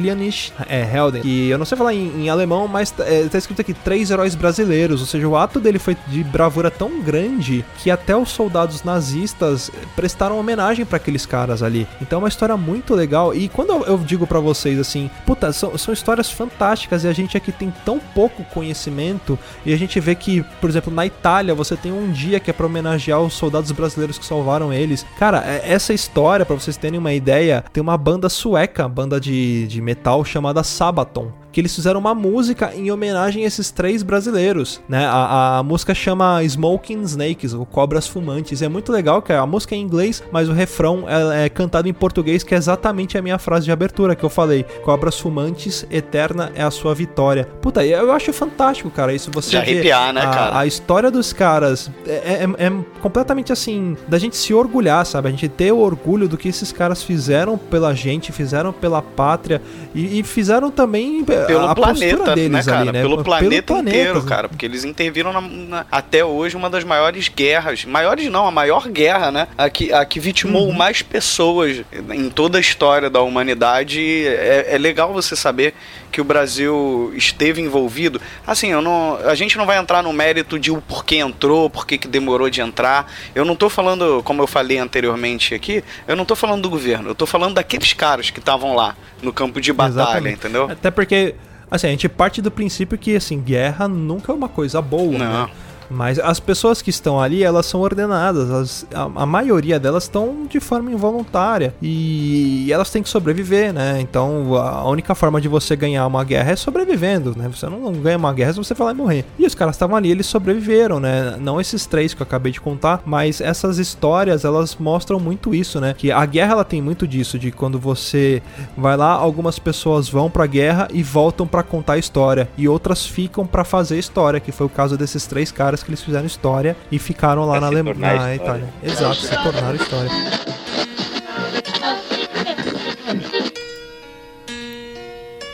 Speaker 1: Brasilianisch, é, Helden. E eu não sei falar em, em alemão, mas é, tá escrito aqui, três heróis brasileiros. Ou seja, o ato dele foi de bravura tão grande que até os soldados nazistas prestaram homenagem para aqueles caras ali. Então é uma história muito legal. E quando eu, eu digo para vocês assim, puta, são, são histórias fantásticas e a gente aqui tem tão pouco conhecimento. E a gente vê que, por exemplo, na Itália você tem um dia que é pra homenagear os soldados brasileiros que salvaram eles. Cara, é- essa história, pra vocês terem uma ideia, tem uma banda sueca, banda de, de metal chamada Sabaton. Que eles fizeram uma música em homenagem a esses três brasileiros, né? A, a música chama Smoking Snakes, ou Cobras Fumantes. E é muito legal que a música é em inglês, mas o refrão é, é cantado em português, que é exatamente a minha frase de abertura que eu falei. Cobras Fumantes, eterna é a sua vitória. Puta, eu acho fantástico, cara, isso você
Speaker 7: De arrepiar, né,
Speaker 1: a-
Speaker 7: cara?
Speaker 1: a história dos caras é, é- é completamente assim, da gente se orgulhar, sabe? A gente ter o orgulho do que esses caras fizeram pela gente, fizeram pela pátria e, e fizeram também
Speaker 7: Pelo
Speaker 1: a
Speaker 7: planeta, né,
Speaker 1: deles
Speaker 7: cara?
Speaker 1: ali, né?
Speaker 7: Pelo planeta
Speaker 1: planeta,
Speaker 7: inteiro,
Speaker 1: né?
Speaker 7: cara. Porque eles interviram na- na- até hoje uma das maiores guerras. Maiores não, a maior guerra, né? A que, a que vitimou
Speaker 1: Uhum.
Speaker 7: mais pessoas em toda a história da humanidade. É, é legal você saber que o Brasil esteve envolvido. Assim, eu não, a gente não vai entrar no mérito de o porquê entrou, porquê que demorou de entrar. Eu não tô falando, como eu falei anteriormente aqui, eu não tô falando do governo, eu tô falando daqueles caras que estavam lá no campo de batalha,
Speaker 1: Exatamente.
Speaker 7: entendeu?
Speaker 1: Até porque, assim, a gente parte do princípio que, assim, guerra nunca é uma coisa boa,
Speaker 7: Não.
Speaker 1: né?
Speaker 11: Mas as pessoas que estão ali, elas são ordenadas. Elas, a, a, maioria delas estão de forma involuntária. E elas têm que sobreviver, né? Então a única forma de você ganhar uma guerra é sobrevivendo, né? Você não ganha uma guerra se você falar e morrer. E os caras estavam ali, eles sobreviveram, né? Não esses três que eu acabei de contar, mas essas histórias, elas mostram muito isso, né? Que a guerra, ela tem muito disso, de quando você vai lá, algumas pessoas vão pra guerra e voltam para contar a história. E outras ficam para fazer história, que foi o caso desses três caras que eles fizeram história e ficaram lá na, Alem... na Itália. Exato, se tornaram história.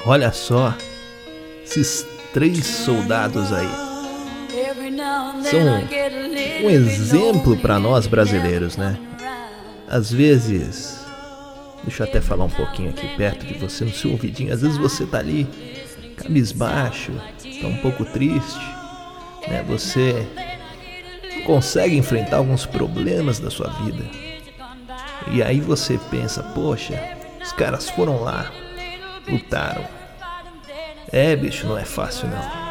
Speaker 1: Olha só, esses três soldados aí são um exemplo para nós brasileiros, né? Às vezes, deixa eu até falar um pouquinho aqui perto de você no seu ouvidinho. Às vezes você tá ali cabisbaixo, tá um pouco triste, né? Você consegue enfrentar alguns problemas da sua vida. E aí você pensa, poxa, os caras foram lá, lutaram. É, bicho, não é fácil não.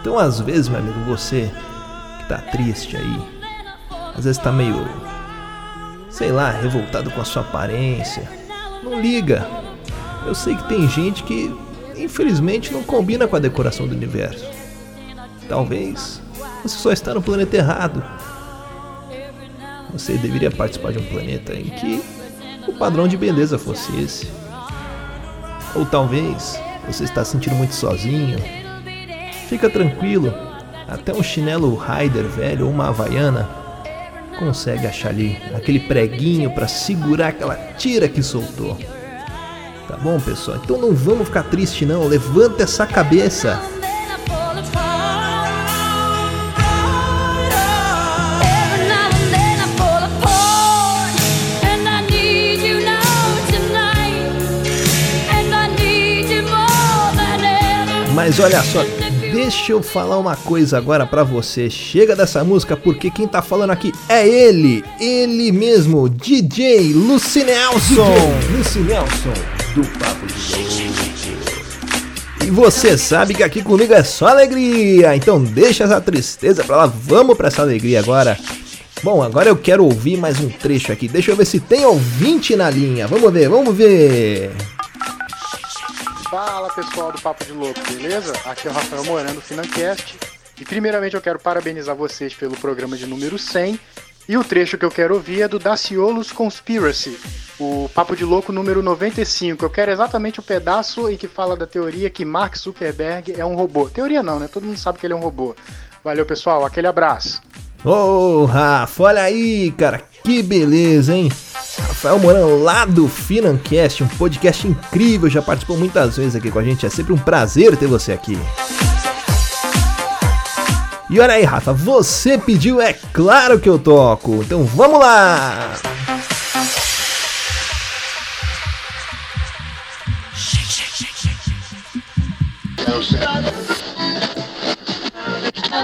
Speaker 1: Então, às vezes, meu amigo, você que tá triste aí, às vezes tá meio, sei lá, revoltado com a sua aparência, não liga. Eu sei que tem gente que, infelizmente, não combina com a decoração do universo. Talvez você só está no planeta errado. Você deveria participar de um planeta em que o padrão de beleza fosse esse. Ou talvez você está se sentindo muito sozinho. Fica tranquilo, até um chinelo Rider velho ou uma havaiana consegue achar ali aquele preguinho para segurar aquela tira que soltou. Tá bom, pessoal? Então não vamos ficar triste não, levanta essa cabeça. Mas olha só, deixa eu falar uma coisa agora para você. Chega dessa música porque quem tá falando aqui é ele, ele mesmo, DJ Lucy Nelson. Lucy Nelson do Papo de. E você sabe que aqui comigo é só alegria. Então deixa essa tristeza pra lá, vamos pra essa alegria agora. Bom, agora eu quero ouvir mais um trecho aqui. Deixa eu ver se tem ouvinte na linha. Vamos ver, vamos ver.
Speaker 14: Fala pessoal do Papo de Louco, beleza? Aqui é o Rafael Morando do Financast. E primeiramente eu quero parabenizar vocês pelo programa de número 100. E o trecho que eu quero ouvir é do Daciolus Conspiracy, o Papo de Louco número 95. Eu quero exatamente o pedaço em que fala da teoria que Mark Zuckerberg é um robô. Teoria não, né? Todo mundo sabe que ele é um robô. Valeu, pessoal. Aquele abraço.
Speaker 1: Ô, oh, Rafa, olha aí, cara. Que beleza, hein? Rafael Morão, lá do Financast, um podcast incrível, já participou muitas vezes aqui com a gente, é sempre um prazer ter você aqui. E olha aí, Rafa, você pediu, é claro que eu toco, então vamos lá!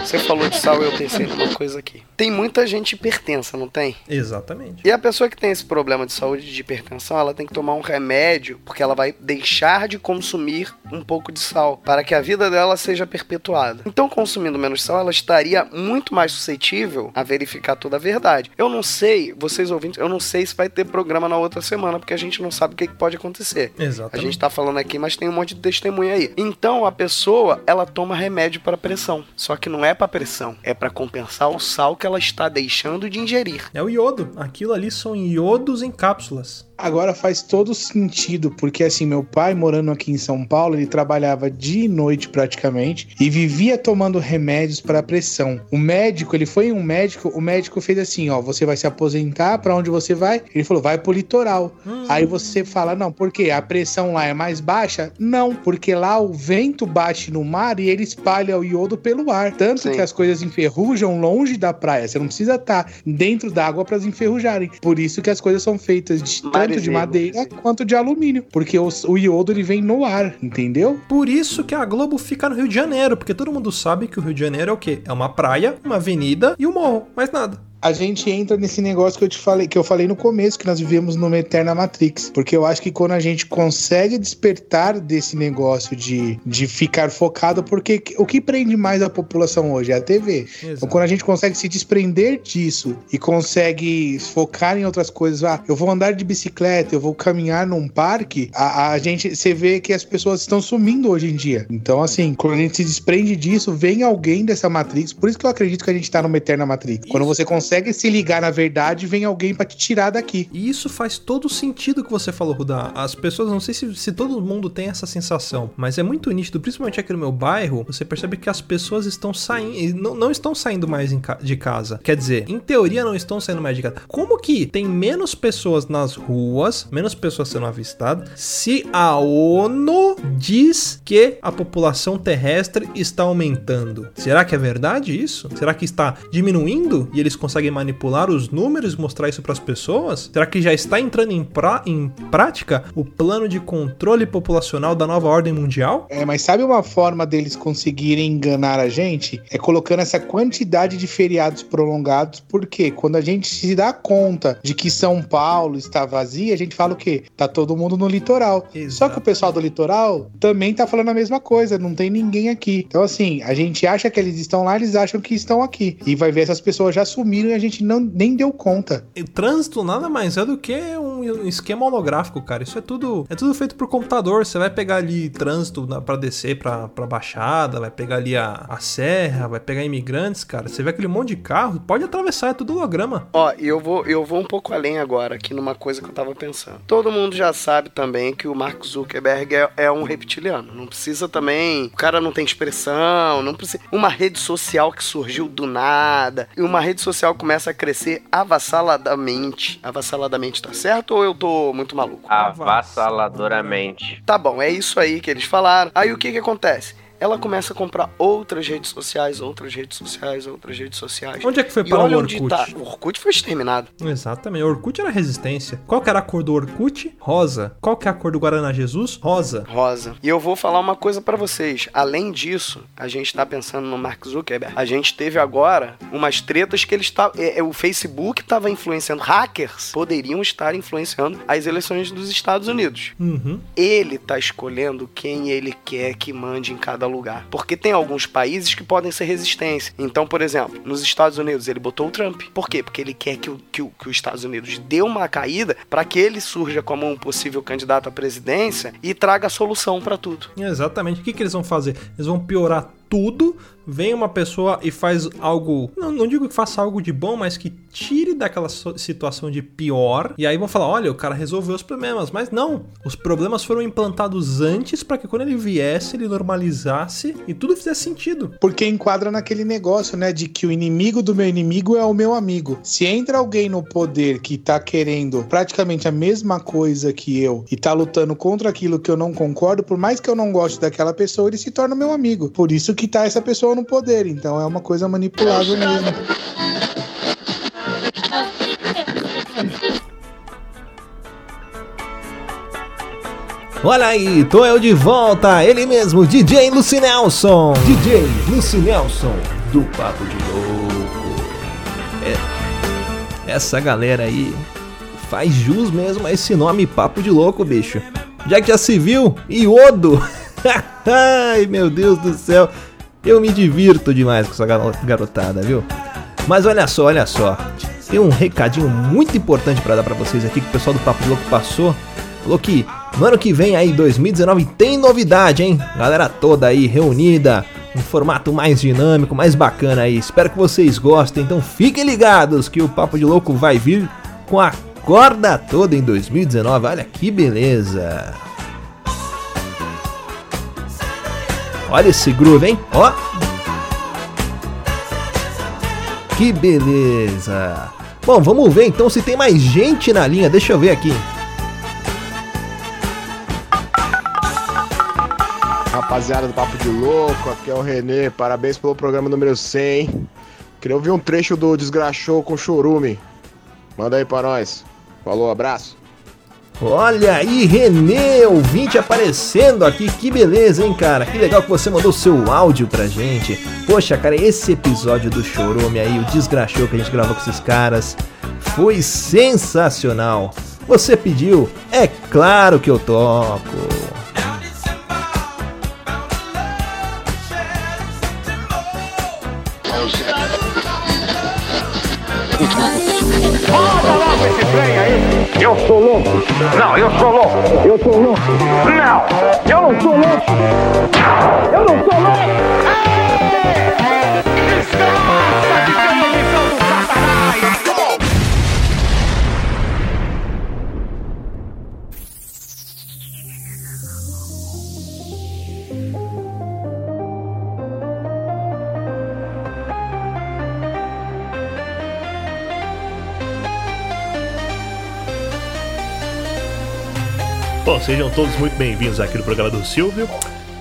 Speaker 7: Você falou de sal e eu pensei numa coisa aqui. Tem muita gente hipertensa, não tem?
Speaker 11: Exatamente.
Speaker 7: E a pessoa que tem esse problema de saúde de hipertensão, ela tem que tomar um remédio, porque ela vai deixar de consumir um pouco de sal, para que a vida dela seja perpetuada. Então, consumindo menos sal, ela estaria muito mais suscetível a verificar toda a verdade. Eu não sei, vocês ouvintes, eu não sei se vai ter programa na outra semana, porque a gente não sabe o que pode acontecer.
Speaker 11: Exatamente.
Speaker 7: A gente tá falando aqui, mas tem um monte de testemunha aí. Então, a pessoa, ela toma remédio para pressão. Só que não é para pressão, é para compensar o sal que ela está deixando de ingerir.
Speaker 11: É o iodo. Aquilo ali são iodos em cápsulas.
Speaker 6: Agora faz todo sentido, porque assim, meu pai morando aqui em São Paulo, ele trabalhava dia e noite praticamente e vivia tomando remédios para pressão. O médico, ele foi um médico, o médico fez assim, ó, você vai se aposentar, para onde você vai? Ele falou, vai pro litoral. Hum. Aí você fala, não, por quê? A pressão lá é mais baixa? Não, porque lá o vento bate no mar e ele espalha o iodo pelo ar, tanto Sim. que as coisas enferrujam longe da praia. Você não precisa estar tá dentro d'água para enferrujarem. Por isso que as coisas são feitas de tanto de madeira quanto de alumínio, porque o, o iodo ele vem no ar, entendeu?
Speaker 11: Por isso que a Globo fica no Rio de Janeiro, porque todo mundo sabe que o Rio de Janeiro é o quê? É uma praia, uma avenida e um morro, mais nada.
Speaker 6: A gente entra nesse negócio que eu te falei, que eu falei no começo, que nós vivemos numa eterna Matrix. Porque eu acho que quando a gente consegue despertar desse negócio de, de ficar focado, porque o que prende mais a população hoje é a TV. Então, quando a gente consegue se desprender disso e consegue focar em outras coisas, ah, eu vou andar de bicicleta, eu vou caminhar num parque, a, a gente, você vê que as pessoas estão sumindo hoje em dia. Então, assim, quando a gente se desprende disso, vem alguém dessa Matrix. Por isso que eu acredito que a gente tá numa eterna Matrix. Isso. Quando você consegue se ligar na verdade, vem alguém para te tirar daqui.
Speaker 1: E isso faz todo sentido que você falou, Rudá. As pessoas, não sei se, se todo mundo tem essa sensação, mas é muito nítido, principalmente aqui no meu bairro, você percebe que as pessoas estão saindo, não, não estão saindo mais de casa. Quer dizer, em teoria não estão saindo mais de casa. Como que tem menos pessoas nas ruas, menos pessoas sendo avistadas, se a ONU diz que a população terrestre está aumentando? Será que é verdade isso? Será que está diminuindo e eles conseguem manipular os números e mostrar isso para as pessoas? Será que já está entrando em, pra, em prática o plano de controle populacional da nova ordem mundial?
Speaker 6: É, mas sabe uma forma deles conseguirem enganar a gente? É colocando essa quantidade de feriados prolongados, porque quando a gente se dá conta de que São Paulo está vazia, a gente fala o quê? Tá todo mundo no litoral. Exato. Só que o pessoal do litoral também tá falando a mesma coisa, não tem ninguém aqui. Então, assim, a gente acha que eles estão lá, eles acham que estão aqui. E vai ver essas pessoas já sumiram e a gente não, nem deu conta.
Speaker 1: O trânsito nada mais é do que um esquema holográfico, cara. Isso é tudo, é tudo feito por computador. Você vai pegar ali trânsito para descer pra, pra baixada, vai pegar ali a, a serra, vai pegar imigrantes, cara. Você vê aquele monte de carro, pode atravessar, é tudo holograma.
Speaker 7: Ó, e eu vou, eu vou um pouco além agora aqui numa coisa que eu tava pensando. Todo mundo já sabe também que o Mark Zuckerberg é, é um reptiliano. Não precisa também. O cara não tem expressão, não precisa. Uma rede social que surgiu do nada. E uma rede social começa a crescer avassaladamente. Avassaladamente, tá certo? Ou eu tô muito maluco?
Speaker 11: Avassaladoramente.
Speaker 7: Tá bom, é isso aí que eles falaram. Aí o que que acontece? Ela começa a comprar outras redes sociais, outras redes sociais, outras redes sociais.
Speaker 1: Onde é que foi para o Orkut? Tá.
Speaker 7: O Orkut foi exterminado.
Speaker 1: Exatamente. O Orkut era resistência. Qual que era a cor do Orkut? Rosa. Qual que é a cor do Guaraná Jesus? Rosa.
Speaker 7: Rosa. E eu vou falar uma coisa para vocês. Além disso, a gente tá pensando no Mark Zuckerberg. A gente teve agora umas tretas que ele está, é, é, o Facebook estava influenciando hackers, poderiam estar influenciando as eleições dos Estados Unidos.
Speaker 1: Uhum.
Speaker 7: Ele tá escolhendo quem ele quer que mande em cada lugar. Porque tem alguns países que podem ser resistência. Então, por exemplo, nos Estados Unidos ele botou o Trump. Por quê? Porque ele quer que, o, que, que os Estados Unidos dê uma caída para que ele surja como um possível candidato à presidência e traga solução para tudo.
Speaker 1: Exatamente. O que, que eles vão fazer? Eles vão piorar tudo vem uma pessoa e faz algo, não, não, digo que faça algo de bom, mas que tire daquela situação de pior. E aí vão falar: olha, o cara resolveu os problemas. Mas não, os problemas foram implantados antes para que quando ele viesse, ele normalizasse e tudo fizesse sentido.
Speaker 6: Porque enquadra naquele negócio, né, de que o inimigo do meu inimigo é o meu amigo. Se entra alguém no poder que tá querendo praticamente a mesma coisa que eu e tá lutando contra aquilo que eu não concordo, por mais que eu não goste daquela pessoa, ele se torna meu amigo. Por isso que tá essa pessoa no poder, então é uma coisa manipulável mesmo.
Speaker 15: Olha aí, tô eu de volta, ele mesmo, DJ Lucinelson. DJ Lucinelson, do Papo de Louco. É, essa galera aí faz jus mesmo a esse nome Papo de Louco, bicho. Já que já se viu, Iodo. Ai, meu Deus do céu. Eu me divirto demais com essa garotada, viu? Mas olha só, olha só. Tem um recadinho muito importante para dar para vocês aqui que o pessoal do Papo de Louco passou. Falou que no ano que vem aí, 2019, tem novidade, hein? Galera toda aí reunida, um formato mais dinâmico, mais bacana aí. Espero que vocês gostem, então fiquem ligados que o Papo de Louco vai vir com a corda toda em 2019. Olha que beleza! Olha esse groove, hein? Ó. Que beleza. Bom, vamos ver então se tem mais gente na linha. Deixa eu ver aqui.
Speaker 16: Rapaziada do Papo de Louco, aqui é o Renê. Parabéns pelo programa número 100. Queria ouvir um trecho do Desgraxou com Chorume. Manda aí pra nós. Falou, abraço.
Speaker 15: Olha aí, Renê, ouvinte aparecendo aqui, que beleza, hein, cara? Que legal que você mandou seu áudio pra gente. Poxa, cara, esse episódio do Chorume aí, o desgraxou que a gente gravou com esses caras, foi sensacional. Você pediu? É claro que eu toco.
Speaker 17: Roda esse trem aí! Eu sou louco! Não, eu sou louco! Eu sou louco! Não! Eu não sou louco! Eu não sou louco! Desgraça de televisão do
Speaker 15: Bom, sejam todos muito bem-vindos aqui no programa do Silvio.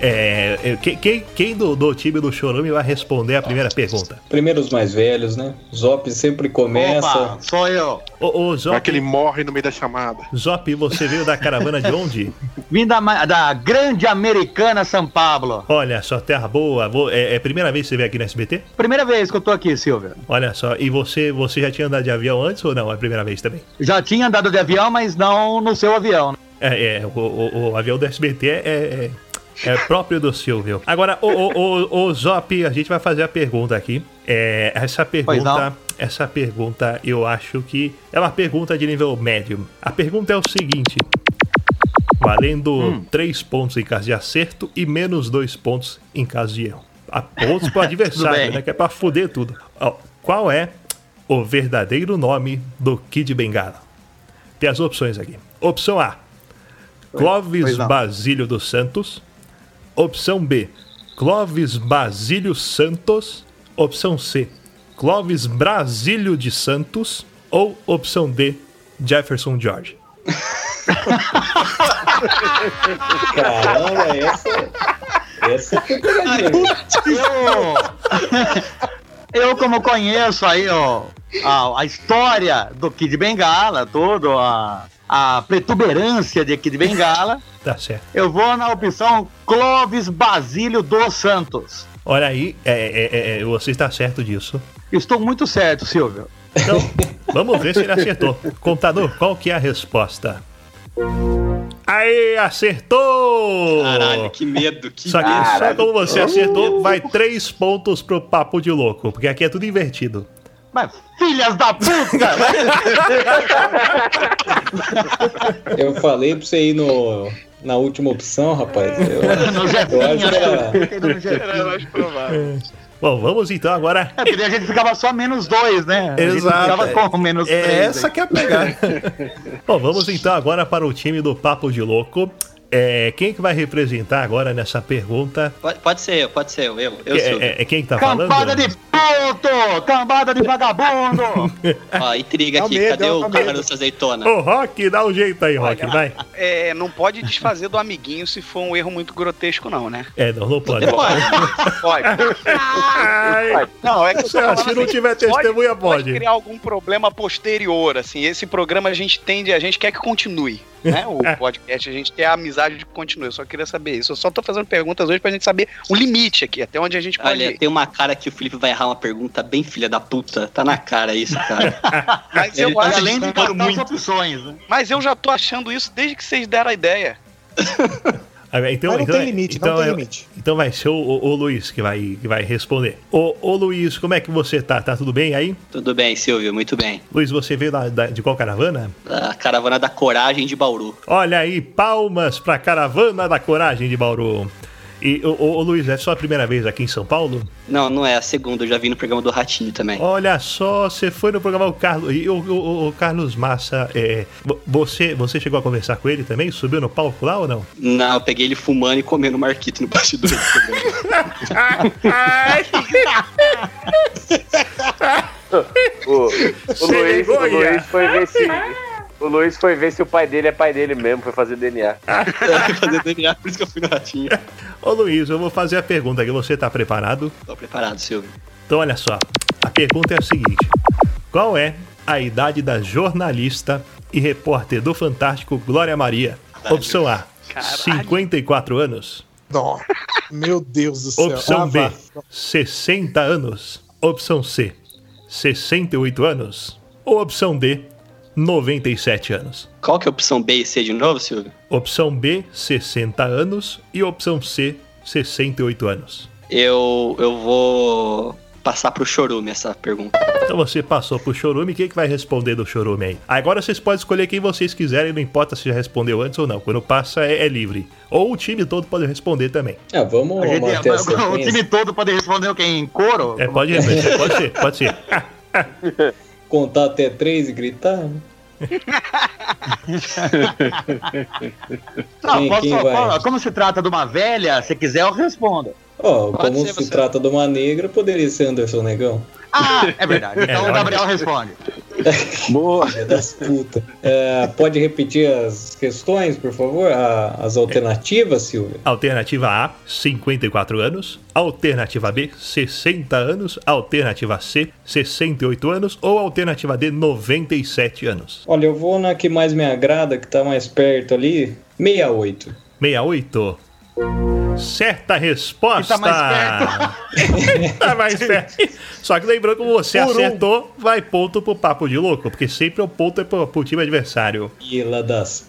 Speaker 15: É, é, quem, quem, quem do, do time do Chorume vai responder a primeira pergunta?
Speaker 18: Primeiro os mais velhos, né? Zop sempre começa.
Speaker 6: Opa, sou eu.
Speaker 15: Ô, ô Zop,
Speaker 19: Vai que ele morre no meio da chamada.
Speaker 15: Zop, você veio da caravana de onde?
Speaker 12: Vim da, da grande americana São Pablo.
Speaker 15: Olha só, terra boa. Vou- é, é a primeira vez que você veio aqui no SBT?
Speaker 12: Primeira vez que eu tô aqui, Silvio.
Speaker 15: Olha só, e você, você já tinha andado de avião antes ou não? É a primeira vez também?
Speaker 12: Já tinha andado de avião, mas não no seu avião. né?
Speaker 15: É, é o, o- o avião do SBT é, é, é próprio do Silvio. Agora, o, o, o, o Zop, a gente vai fazer a pergunta aqui. É, essa pergunta,
Speaker 12: não.
Speaker 15: essa pergunta eu acho que é uma pergunta de nível médio. A pergunta é o seguinte: valendo 3 pontos em caso de acerto e menos 2 pontos em caso de erro. A pontos pro adversário, né? Que é pra fuder tudo. Ó, qual é o verdadeiro nome do Kid Bengala? Tem as opções aqui. Opção A: Clóvis. Basílio dos Santos. Opção B: Clóvis Basílio Santos. Opção C: Clóvis Brasílio de Santos. Ou opção D: Jefferson George.
Speaker 18: Caramba, essa. Essa foi.
Speaker 12: Eu, eu como conheço aí, ó, a, a história do Kid Bengala, todo a, a protuberância de Kid Bengala,
Speaker 15: Tá certo.
Speaker 12: eu vou na opção Clóvis Basílio dos Santos.
Speaker 15: Olha aí, é, é, é, você está certo disso.
Speaker 12: Estou muito certo, Silvio.
Speaker 15: Então, vamos ver se ele acertou. Contador, qual que é a resposta? Aí, acertou!
Speaker 3: Caralho, que medo, que
Speaker 15: Só que só como você acertou, vai três pontos pro papo de louco, porque aqui é tudo invertido.
Speaker 12: Mas filhas da puta!
Speaker 18: Eu falei pra você ir no, na última opção, rapaz. Eu,
Speaker 12: No
Speaker 18: eu
Speaker 12: Jefinho,
Speaker 18: acho que era-
Speaker 12: né? No Jefinho.
Speaker 19: provável.
Speaker 15: Bom, vamos então agora.
Speaker 12: É, porque a gente ficava só menos dois, né? A gente
Speaker 15: Exato.
Speaker 12: ficava com menos
Speaker 15: É
Speaker 12: três.
Speaker 15: essa
Speaker 12: aí.
Speaker 15: que é a pegada. Bom, vamos então agora para o time do Papo de Louco. É, quem que vai representar agora nessa pergunta?
Speaker 3: Pode, pode ser eu, pode ser eu. Eu, eu sou.
Speaker 15: é, é quem que tá falando?
Speaker 12: Cambada de puto! Cambada de vagabundo!
Speaker 3: Ó, intriga aqui.
Speaker 19: medo,
Speaker 3: Cadê o
Speaker 19: medo.
Speaker 3: Carlos Azeitona?
Speaker 15: Ô, Rock, dá um jeito aí, Rock, vai.
Speaker 7: É, não pode desfazer do amiguinho se for um erro muito grotesco, não, né?
Speaker 15: É, não, não pode.
Speaker 7: Pode.
Speaker 15: Ai,
Speaker 7: Não, é que eu tô
Speaker 15: se,
Speaker 7: falando
Speaker 15: se não
Speaker 7: assim,
Speaker 15: tiver testemunha,
Speaker 7: pode
Speaker 15: pode.
Speaker 7: criar algum problema posterior, assim. Esse programa a gente tende, a gente quer que continue, né? O podcast, a gente quer a amizade de que continue. Eu só queria saber isso. Eu só tô fazendo perguntas hoje pra gente saber o limite aqui, até onde a gente pode
Speaker 3: Olha,
Speaker 7: ir.
Speaker 3: tem uma cara que o Felipe vai errar uma pergunta bem filha da puta. Tá na cara isso, cara.
Speaker 7: Mas
Speaker 3: Ele
Speaker 7: eu,
Speaker 3: tá
Speaker 7: acho,
Speaker 12: Além de
Speaker 3: Demoro
Speaker 12: gastar as
Speaker 3: muito.
Speaker 12: opções, né?
Speaker 7: mas eu já tô achando isso desde que vocês deram a ideia.
Speaker 15: Ah, Então,
Speaker 16: Mas não
Speaker 15: então,
Speaker 16: tem limite,
Speaker 15: então,
Speaker 16: não tem limite.
Speaker 15: Então vai ser o, o- o Luiz que vai, que vai responder. Ô, ô Luiz, como é que você tá? Tá tudo bem aí?
Speaker 3: Tudo bem, Silvio, muito bem.
Speaker 15: Luiz, você veio da- da- de qual caravana?
Speaker 3: A caravana da coragem de Bauru.
Speaker 15: Olha aí, palmas pra caravana da coragem de Bauru. E, ô, Luiz, é só a primeira vez aqui em São Paulo?
Speaker 3: Não, não é a segunda, eu já vi no programa do Ratinho também.
Speaker 15: Olha só, você foi no programa o Carlos. E o, o- o Carlos Massa, é, vo- você, você chegou a conversar com ele também? Subiu no palco lá ou não?
Speaker 3: Não, eu peguei ele fumando e comendo marquito no bastidor do programa.
Speaker 11: O, o, Luiz, o. Luiz foi ver se. O Luiz foi ver se o pai dele é pai dele mesmo, foi fazer DNA.
Speaker 3: Fazer DNA, por isso que eu fui no Ratinho.
Speaker 15: Ô Luiz, eu vou fazer a pergunta aqui. Você tá preparado?
Speaker 3: Tô preparado, Silvio.
Speaker 15: Então, olha só. A pergunta é a seguinte: Qual é a idade da jornalista
Speaker 1: e repórter do Fantástico Glória Maria. Opção A, 54 anos.
Speaker 6: Não. Meu Deus do céu.
Speaker 1: Opção
Speaker 6: Ah,
Speaker 1: B,
Speaker 6: vá.
Speaker 1: 60 anos. Opção C, 68 anos. Ou opção D, 97 anos.
Speaker 3: Qual que é a opção B e C de novo, Silvio?
Speaker 1: Opção B, 60 anos. E opção C, 68 anos.
Speaker 3: Eu, eu vou passar pro Chorume essa pergunta.
Speaker 1: Então você passou pro Chorume, quem que vai responder do Chorume aí? Agora vocês podem escolher quem vocês quiserem, não importa se já respondeu antes ou não. Quando passa é, é livre. Ou o time todo pode responder também.
Speaker 18: Ah, vamos
Speaker 12: A gente-
Speaker 18: manter a
Speaker 12: o time todo pode responder o que em coro?
Speaker 1: É, pode responder, pode ser, pode ser.
Speaker 18: Contar até três e gritar. né?
Speaker 12: Não,
Speaker 18: Quem-
Speaker 12: posso-
Speaker 18: quem vai?
Speaker 12: como, se trata de uma velha, se quiser eu respondo.
Speaker 18: Ó,
Speaker 12: Pode
Speaker 18: como
Speaker 12: ser
Speaker 18: se
Speaker 12: você.
Speaker 18: trata de uma negra, poderia ser Anderson Negão.
Speaker 12: Ah, é verdade. Então
Speaker 18: É,
Speaker 12: o. Gabriel responde.
Speaker 18: Boa. das puta. É, pode repetir as questões, por favor? A- as alternativas, Silvia?
Speaker 1: Alternativa A, 54 anos. Alternativa B, 60 anos. Alternativa C, 68 anos. Ou alternativa D, 97 anos.
Speaker 18: Olha, eu vou na que mais me agrada, que tá mais perto ali. 68.
Speaker 1: 68. Certa resposta!
Speaker 18: Tá mais
Speaker 1: tá mais perto. Só que lembrando que você
Speaker 18: Por um.
Speaker 1: acertou, vai ponto pro papo de louco, porque sempre o ponto é pro, pro time adversário.
Speaker 18: Fila das.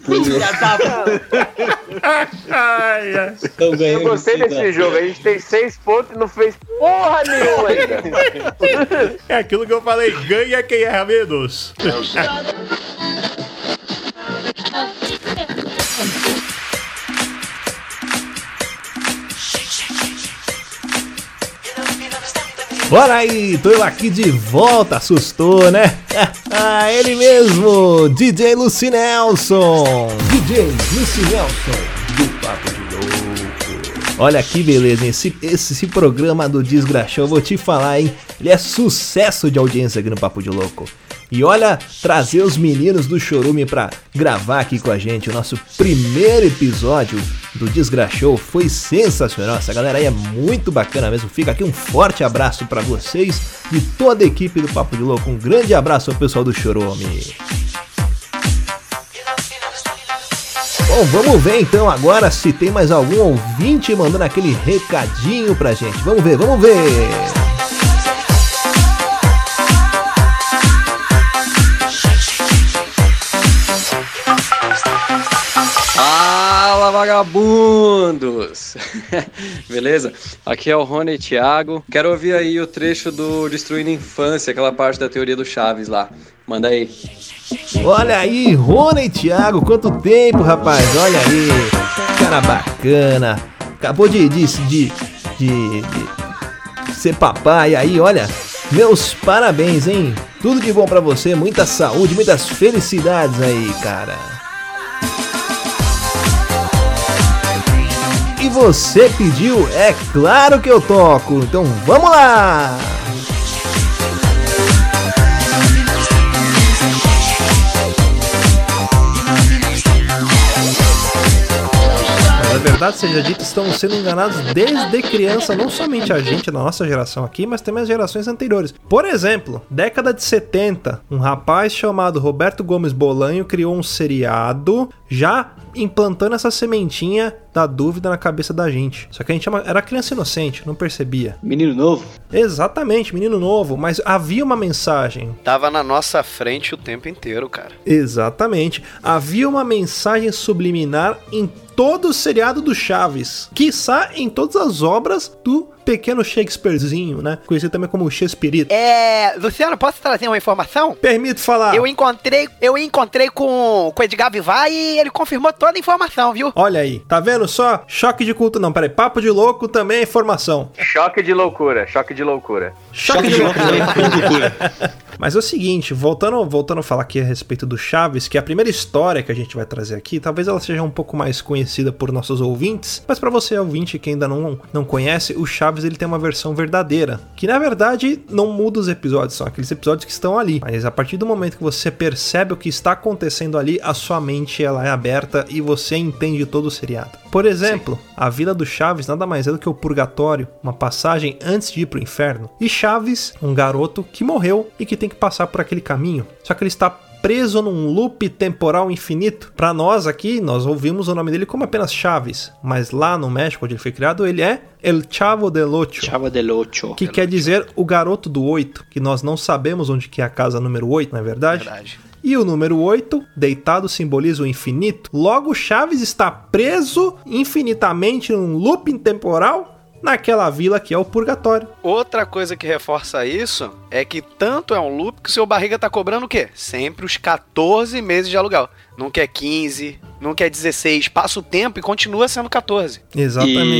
Speaker 11: Eu gostei
Speaker 18: de se
Speaker 11: desse jogo. A gente tem seis pontos e não fez porra nenhuma ainda.
Speaker 1: É aquilo que eu falei, ganha quem erra menos. Bora aí, tô eu aqui de volta, assustou, né? ah, ele mesmo, DJ Lucy Nelson. DJ Lucy Nelson, do Papo de Louco. Olha que beleza, hein? esse, esse, esse programa do Desgraxão, eu vou te falar, hein? Ele é sucesso de audiência aqui no Papo de Louco. E olha, trazer os meninos do Chorume pra gravar aqui com a gente. O nosso primeiro episódio do Desgraxou foi sensacional. Essa galera aí é muito bacana mesmo. Fica aqui um forte abraço pra vocês e toda a equipe do Papo de Louco. Um grande abraço ao pessoal do Chorume. Bom, vamos ver então agora se tem mais algum ouvinte mandando aquele recadinho pra gente. Vamos ver, vamos ver.
Speaker 20: Vagabundos! Beleza? Aqui é o Rony Thiago. Quero ouvir aí o trecho do Destruindo Infância, aquela parte da teoria do Chaves lá. Manda aí.
Speaker 1: Olha aí, Rony e Thiago, quanto tempo, rapaz? Olha aí, cara bacana. Acabou de, de, de, de, de ser papai aí, olha. Meus parabéns, hein? Tudo de bom pra você, muita saúde, muitas felicidades aí, cara. Você pediu, é claro que eu toco. Então vamos lá! Verdade seja dita, estão sendo enganados desde criança, não somente a gente da nossa geração aqui, mas também as gerações anteriores. Por exemplo, década de 70, um rapaz chamado Roberto Gomes Bolanho criou um seriado já implantando essa sementinha da dúvida na cabeça da gente. Só que a gente era criança inocente, não percebia.
Speaker 3: Menino novo?
Speaker 1: Exatamente, menino novo, mas havia uma mensagem.
Speaker 21: Tava na nossa frente o tempo inteiro, cara.
Speaker 1: Exatamente. Havia uma mensagem subliminar em todo o seriado do Chaves, quiçá em todas as obras do pequeno Shakespearezinho, né? Conhecido também como Shakespeare.
Speaker 7: É, Luciano, posso trazer uma informação?
Speaker 1: Permito falar.
Speaker 7: Eu encontrei, eu encontrei com, com o Edgar Vivar e ele confirmou toda a informação, viu?
Speaker 1: Olha aí, tá vendo só? Choque de culto não, peraí, papo de louco também é informação.
Speaker 11: Choque de loucura, choque de loucura.
Speaker 1: Choque de loucura. Mas é o seguinte, voltando, voltando a falar aqui a respeito do Chaves, que é a primeira história que a gente vai trazer aqui, talvez ela seja um pouco mais conhecida por nossos ouvintes, mas para você ouvinte que ainda não, não conhece, o Chaves ele tem uma versão verdadeira, que na verdade não muda os episódios, são aqueles episódios que estão ali, mas a partir do momento que você percebe o que está acontecendo ali, a sua mente ela é aberta e você entende todo o seriado. Por exemplo, Sim. a Vila do Chaves nada mais é do que o purgatório, uma passagem antes de ir pro inferno. E Chaves, um garoto que morreu e que tem que passar por aquele caminho. Só que ele está preso num loop temporal infinito. Pra nós aqui, nós ouvimos o nome dele como apenas Chaves, mas lá no México, onde ele foi criado, ele é El Chavo del Ocho.
Speaker 3: Chavo del Ocho.
Speaker 1: Que quer dizer o garoto do oito, que nós não sabemos onde que é a casa número 8, não é verdade?
Speaker 3: Verdade.
Speaker 1: E o número 8, deitado, simboliza o infinito. Logo, Chaves está preso infinitamente num looping temporal naquela vila que é o Purgatório.
Speaker 7: Outra coisa que reforça isso é que tanto é um loop que o seu barriga tá cobrando o quê? Sempre os 14 meses de aluguel. Nunca é 15, nunca é 16. Passa o tempo e continua sendo 14.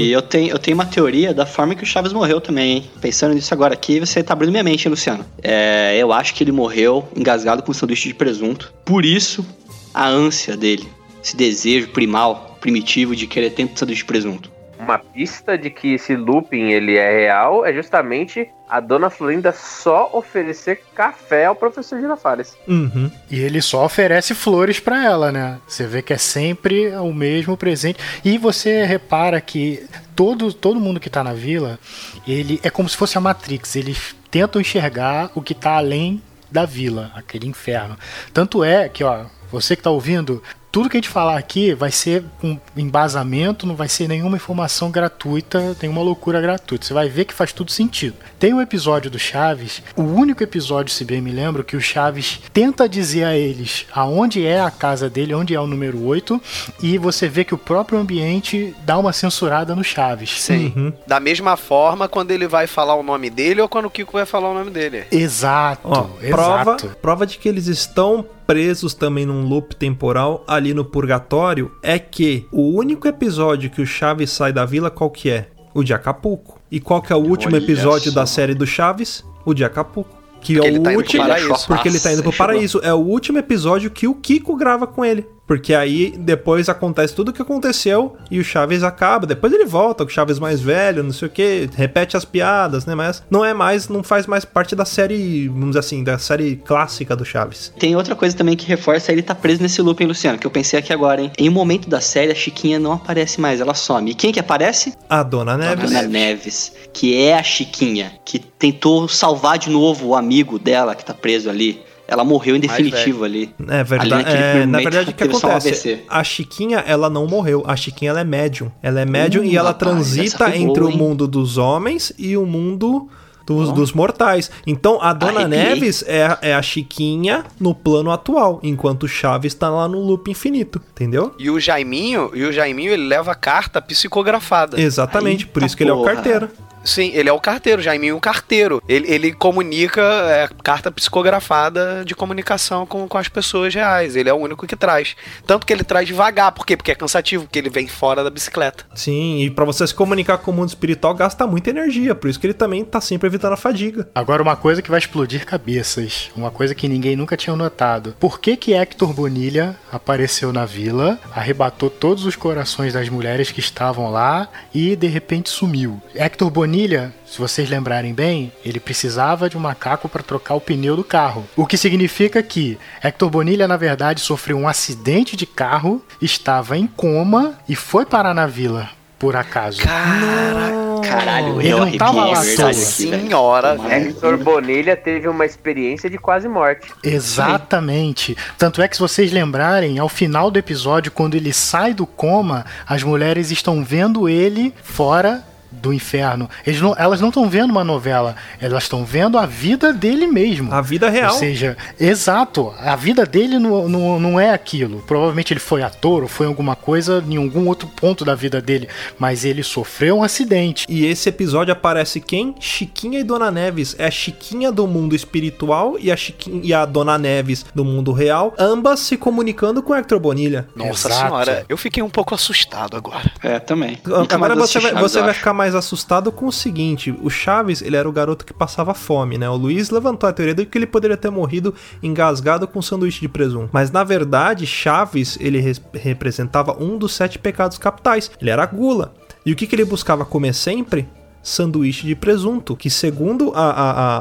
Speaker 3: E eu tenho, eu tenho uma teoria da forma que o Chaves morreu também, hein? Pensando nisso agora aqui, você tá abrindo minha mente, hein, Luciano? É, eu acho que ele morreu engasgado com sanduíche de presunto. Por isso, a ânsia dele, esse desejo primal, primitivo de querer tanto sanduíche de presunto.
Speaker 11: Uma pista de que esse looping ele é real é justamente a dona Florinda só oferecer café ao professor Girafales.
Speaker 1: Uhum.
Speaker 14: E ele só oferece flores pra ela, né? Você vê que é sempre o mesmo presente. E você repara que todo, todo mundo que tá na vila, ele é como se fosse a Matrix. Eles tentam enxergar o que tá além da vila, aquele inferno. Tanto é que, ó, você que tá ouvindo, tudo que a gente falar aqui vai ser um embasamento, não vai ser nenhuma informação gratuita, nenhuma loucura gratuita. Você vai ver que faz tudo sentido. Tem um episódio do Chaves, o único episódio, se bem me lembro, que o Chaves tenta dizer a eles aonde é a casa dele, onde é o número 8, e você vê que o próprio ambiente dá uma censurada no Chaves.
Speaker 7: Sim. Da mesma forma quando ele vai falar o nome dele ou quando o Kiko vai falar o nome dele.
Speaker 14: Exato,
Speaker 1: Ó, prova,
Speaker 14: exato.
Speaker 1: prova de que eles estão presos também num loop temporal ali no purgatório é que o único episódio que o Chaves sai da vila qual que é? O de Acapulco. E qual que é o último
Speaker 7: Olha
Speaker 1: episódio
Speaker 7: só.
Speaker 1: da série do Chaves? O de Acapulco. Que
Speaker 7: Porque
Speaker 1: é o
Speaker 7: tá
Speaker 1: último, porque ele tá indo pro paraíso. É o último episódio que o Kiko grava com ele. Porque aí depois acontece tudo o que aconteceu e o Chaves acaba. Depois ele volta, com o Chaves mais velho, não sei o que, repete as piadas, né? Mas não é mais, não faz mais parte da série, vamos dizer assim, da série clássica do Chaves.
Speaker 3: Tem outra coisa também que reforça ele tá preso nesse loop, hein, Luciano? Que eu pensei aqui agora, hein? Em um momento da série, a Chiquinha não aparece mais, ela some. E quem que aparece?
Speaker 1: A Dona Neves.
Speaker 3: Dona Neves, que é a Chiquinha, que tentou salvar de novo o amigo dela que tá preso ali. Ela morreu em definitivo ali.
Speaker 1: É verdade.
Speaker 3: Ali
Speaker 1: É, na verdade, o que acontece? A Chiquinha, ela não morreu. A Chiquinha, ela é médium. Ela é médium
Speaker 3: Uh,
Speaker 1: e ela
Speaker 3: rapaz,
Speaker 1: transita entre
Speaker 3: boa,
Speaker 1: o mundo dos homens e o mundo dos, dos mortais. Então, a Dona
Speaker 3: Arrepiei.
Speaker 1: Neves é, é a Chiquinha no plano atual, enquanto o Chaves tá lá no loop infinito. Entendeu?
Speaker 7: E o Jaiminho, e o Jaiminho ele leva carta psicografada.
Speaker 1: Exatamente, por isso que ele é o carteiro.
Speaker 7: Sim, ele é o carteiro, Jaiminho é o carteiro. Ele, ele comunica é, carta psicografada de comunicação com, com as pessoas reais. Ele é o único que traz. Tanto que ele traz devagar. Por quê? Porque é cansativo, porque ele vem fora da bicicleta.
Speaker 1: Sim, e pra você se comunicar com o mundo espiritual gasta muita energia, por isso que ele também tá sempre evitando a fadiga.
Speaker 14: Agora, uma coisa que vai explodir cabeças. Uma coisa que ninguém nunca tinha notado. Por que que Hector Bonilha apareceu na vila, arrebatou todos os corações das mulheres que estavam lá e de repente sumiu? Hector Bonilha, se vocês lembrarem bem, ele precisava de um macaco para trocar o pneu do carro. O que significa que Hector Bonilha, na verdade, sofreu um acidente de carro, estava em coma e foi parar na vila. Por acaso.
Speaker 3: Caralho,
Speaker 14: Ele
Speaker 3: eu
Speaker 14: não tava lá toa.
Speaker 7: Senhora,
Speaker 11: Hector Bonilha teve uma experiência de quase morte.
Speaker 14: Exatamente. Tanto é que se vocês lembrarem, ao final do episódio, quando ele sai do coma, as mulheres estão vendo ele fora do inferno. Eles não- elas não estão vendo uma novela, elas estão vendo a vida dele mesmo.
Speaker 1: A vida real.
Speaker 14: Ou seja, exato, a vida dele não, não, não é aquilo. Provavelmente ele foi ator ou foi alguma coisa em algum outro ponto da vida dele, mas ele sofreu um acidente.
Speaker 1: E esse episódio aparece quem? Chiquinha e Dona Neves. É a Chiquinha do mundo espiritual e a, Chiquinha, e a Dona Neves do mundo real, ambas se comunicando com Hector Bonilha.
Speaker 7: Nossa senhora, eu fiquei um pouco assustado agora.
Speaker 3: É, também.
Speaker 1: Agora você, vai, você vai ficar mais assustado com o seguinte: o Chaves, ele era o garoto que passava fome, né? O Luiz levantou a teoria de que ele poderia ter morrido engasgado com um sanduíche de presunto. Mas na verdade, Chaves, ele res- representava um dos sete pecados capitais. Ele era a gula. E o que, que ele buscava comer sempre? Sanduíche de presunto, que segundo a, a, a,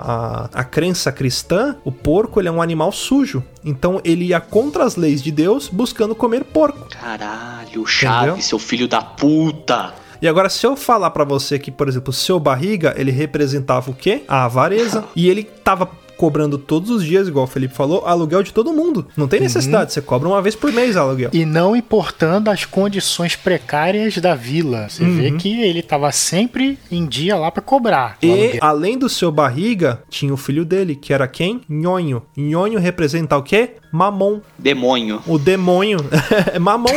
Speaker 1: a, a crença cristã, o porco ele é um animal sujo. Então ele ia contra as leis de Deus buscando comer porco.
Speaker 3: Caralho, Chaves, seu filho da puta.
Speaker 1: E agora, se eu falar pra você que, por exemplo, o seu barriga, ele representava o quê? A avareza. e ele tava cobrando todos os dias, igual o Felipe falou, aluguel de todo mundo. Não tem necessidade, você cobra uma vez por mês aluguel.
Speaker 14: E não importando as condições precárias da vila. Você vê
Speaker 1: Uhum.
Speaker 14: que ele tava sempre em dia lá pra cobrar.
Speaker 1: E
Speaker 14: aluguel.
Speaker 1: além do seu barriga, tinha o filho dele, que era quem? Nhonho. Nhonho representa o quê? Mamon.
Speaker 3: Demônio.
Speaker 1: O demônio Mamon,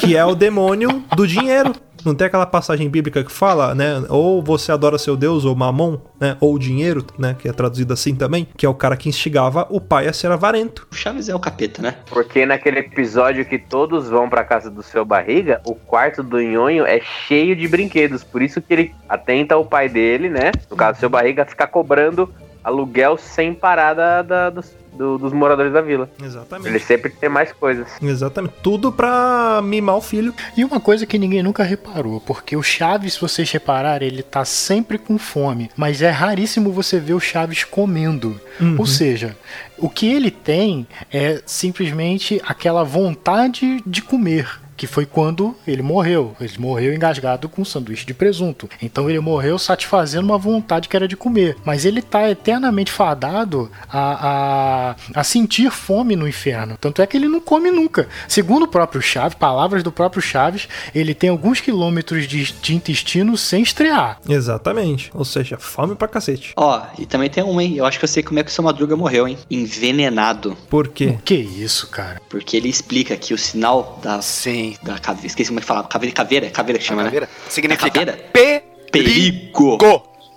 Speaker 1: que é o demônio do dinheiro. Não tem aquela passagem bíblica que fala, né? Ou você adora seu Deus, ou Mamon, né? Ou dinheiro, né? Que é traduzido assim também. Que é o cara que instigava o pai a ser avarento.
Speaker 3: O Chaves é o capeta, né?
Speaker 11: Porque naquele episódio que todos vão pra casa do seu barriga, o quarto do Nhonho é cheio de brinquedos. Por isso que ele atenta o pai dele, né? No caso do seu barriga, a ficar cobrando aluguel sem parar da- da- dos, do- dos moradores da vila.
Speaker 1: Exatamente.
Speaker 11: Ele sempre tem mais coisas.
Speaker 1: Exatamente. Tudo pra mimar o filho.
Speaker 14: E uma coisa que ninguém nunca reparou, porque o Chaves, se vocês repararem, ele tá sempre com fome, mas é raríssimo você ver o Chaves comendo.
Speaker 1: Uhum.
Speaker 14: Ou seja, o que ele tem é simplesmente aquela vontade de comer. Que foi quando ele morreu. Ele morreu engasgado com um sanduíche de presunto. Então ele morreu satisfazendo uma vontade que era de comer. Mas ele tá eternamente fadado a, a, a sentir fome no inferno. Tanto é que ele não come nunca. Segundo o próprio Chaves, palavras do próprio Chaves, ele tem alguns quilômetros de, de intestino sem estrear.
Speaker 1: Exatamente. Ou seja, fome pra cacete.
Speaker 3: Ó, e também tem um, hein? Eu acho que eu sei como é que o seu Madruga morreu, hein? Envenenado.
Speaker 1: Por quê?
Speaker 14: Que isso, cara?
Speaker 3: Porque ele explica que o sinal da.
Speaker 22: Sim.
Speaker 3: Da caveira. Esqueci como é que fala. Caveira, caveira, caveira que chama,
Speaker 22: caveira?
Speaker 3: né?
Speaker 22: Significa
Speaker 3: caveira?
Speaker 22: P.
Speaker 3: Perigo.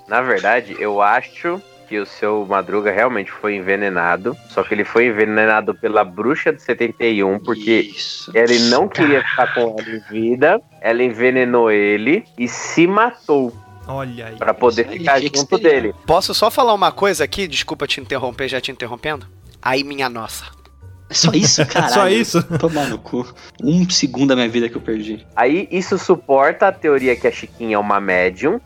Speaker 11: Na verdade, eu acho que o seu Madruga realmente foi envenenado. Só que ele foi envenenado pela bruxa de 71, porque ele não queria ficar com ela em vida. Ela envenenou ele e se matou.
Speaker 1: Olha aí.
Speaker 11: Pra poder ficar junto dele.
Speaker 22: Posso só falar uma coisa aqui? Desculpa te interromper, já te interrompendo. Aí, minha nossa.
Speaker 3: Só isso, caralho.
Speaker 1: Só isso?
Speaker 3: Tomar no cu. Um segundo da minha vida que eu perdi.
Speaker 11: Aí isso suporta a teoria que a Chiquinha é uma médium.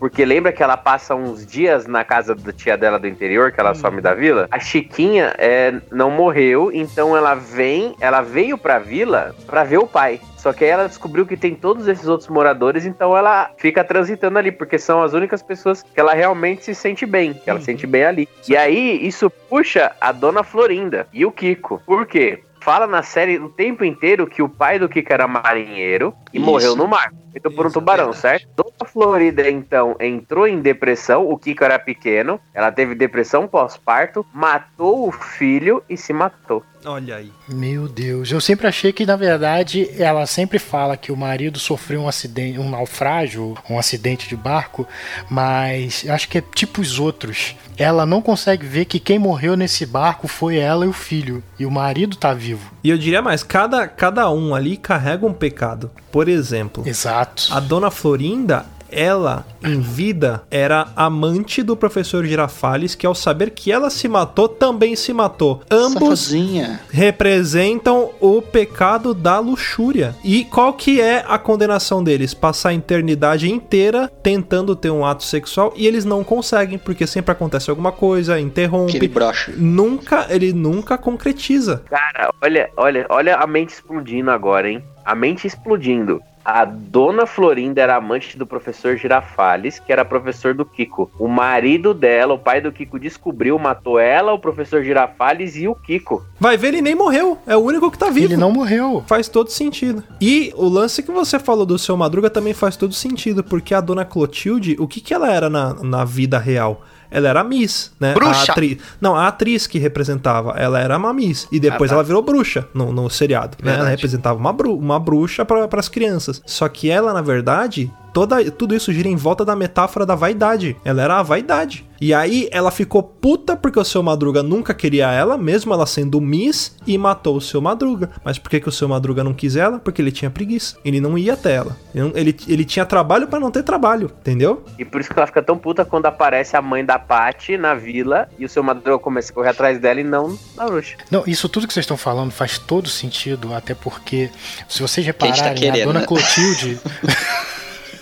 Speaker 11: Porque lembra que ela passa uns dias na casa da tia dela do interior, que ela some da vila? A Chiquinha é, não morreu, então ela vem, ela veio pra vila pra ver o pai. Só que aí ela descobriu que tem todos esses outros moradores, então ela fica transitando ali, porque são as únicas pessoas que ela realmente se sente bem, que ela se sente bem ali. E aí isso puxa a dona Florinda e o Kiko. Por quê? Fala na série o tempo inteiro que o pai do Kiko era marinheiro e
Speaker 3: Isso.
Speaker 11: morreu no mar. Feito por um tubarão, certo? Dona Florida, então, entrou em depressão. O Kiko era pequeno. Ela teve depressão pós-parto, matou o filho e se matou.
Speaker 1: Olha aí.
Speaker 14: Meu Deus, eu sempre achei que na verdade ela sempre fala que o marido sofreu um acidente, um naufrágio, um acidente de barco, mas acho que é tipo os outros. Ela não consegue ver que quem morreu nesse barco foi ela e o filho, e o marido tá vivo.
Speaker 1: E eu diria mais, cada, cada um ali carrega um pecado. Por exemplo,
Speaker 14: Exato.
Speaker 1: a dona Florinda, ela, em vida, era amante do professor Girafales, que ao saber que ela se matou, também se matou. Ambos
Speaker 3: Safadinha.
Speaker 1: representam o pecado da luxúria. E qual que é a condenação deles? Passar a eternidade inteira tentando ter um ato sexual e eles não conseguem, porque sempre acontece alguma coisa, interrompe.
Speaker 3: Aquele brocha.
Speaker 1: Nunca, ele nunca concretiza.
Speaker 11: Cara, olha, olha, olha a mente explodindo agora, hein? A mente explodindo. A dona Florinda era amante do professor Girafales, que era professor do Kiko. O marido dela, o pai do Kiko, descobriu, matou ela, o professor Girafales e o Kiko.
Speaker 1: Vai ver, ele nem morreu. É o único que tá vivo.
Speaker 14: Ele não morreu.
Speaker 1: Faz todo sentido. E o lance que você falou do seu Madruga também faz todo sentido, porque a dona Clotilde, o que, que ela era na, na vida real? Ela era Miss, né?
Speaker 22: Bruxa.
Speaker 1: A atriz, não, a atriz que representava, ela era uma Miss. E depois
Speaker 22: Ah, tá.
Speaker 1: ela virou bruxa no, no seriado. né? Ela representava uma, bru, uma bruxa para as crianças. Só que ela, na verdade, toda, tudo isso gira em volta da metáfora da vaidade. Ela era a vaidade. E aí ela ficou puta porque o seu Madruga nunca queria ela, mesmo ela sendo Miss, e matou o seu Madruga. Mas por que, que o seu Madruga não quis ela? Porque ele tinha preguiça. Ele não ia até ela. Ele, ele, ele tinha trabalho para não ter trabalho, entendeu?
Speaker 11: E por isso que ela fica tão puta quando aparece a mãe da Paty na vila e o seu Madruga começa a correr atrás dela e não na bruxa.
Speaker 14: Não, isso tudo que vocês estão falando faz todo sentido, até porque, se vocês
Speaker 3: gente tá
Speaker 14: repararem, a dona
Speaker 3: né?
Speaker 14: Clotilde.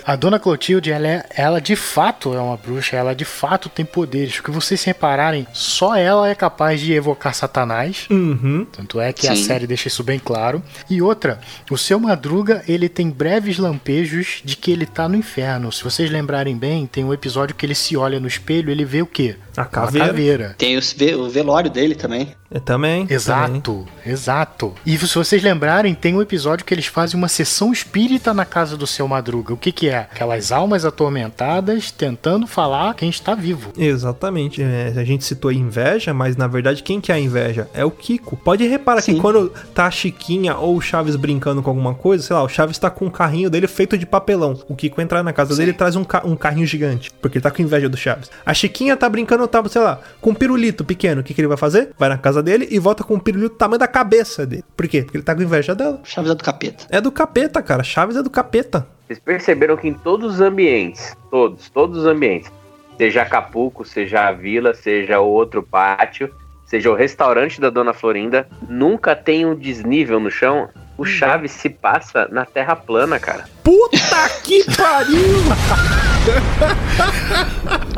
Speaker 14: A dona Clotilde, ela, é, ela de fato é uma bruxa, ela de fato tem poderes. Porque vocês se repararem, só ela é capaz de evocar Satanás.
Speaker 1: Uhum.
Speaker 14: Tanto é que a
Speaker 1: Sim.
Speaker 14: série deixa isso bem claro. E outra, o seu Madruga, ele tem breves lampejos de que ele tá no inferno. Se vocês lembrarem bem, tem um episódio que ele se olha no espelho, ele vê o quê?
Speaker 1: A caveira.
Speaker 14: caveira.
Speaker 3: Tem ve- o velório dele também.
Speaker 1: Eu também.
Speaker 14: Exato, exato. E se vocês lembrarem, tem um episódio que eles fazem uma sessão espírita na casa do seu Madruga. O que que é? Aquelas almas atormentadas tentando falar quem está vivo.
Speaker 1: Exatamente. É, a gente citou inveja, mas na verdade quem que é a inveja? É o Kiko. Pode reparar que quando tá a Chiquinha ou o Chaves brincando com alguma coisa, sei lá, o Chaves tá com um carrinho dele feito de papelão. O Kiko entrar na casa dele e traz um, ca- um carrinho gigante, porque ele tá com inveja do Chaves. A Chiquinha tá brincando, tá, sei lá, com um pirulito pequeno. O que, que ele vai fazer? Vai na casa dele e volta com um pirulito do tamanho da cabeça dele. Por quê? Porque ele tá com inveja dela.
Speaker 3: Chaves é do capeta.
Speaker 1: É do capeta, cara. Chaves é do capeta.
Speaker 11: Vocês perceberam que em todos os ambientes, todos, todos os ambientes, seja Acapulco, seja a vila, seja o outro pátio, seja o restaurante da Dona Florinda, nunca tem um desnível no chão. O Chaves se passa na terra plana, cara.
Speaker 1: Puta que pariu!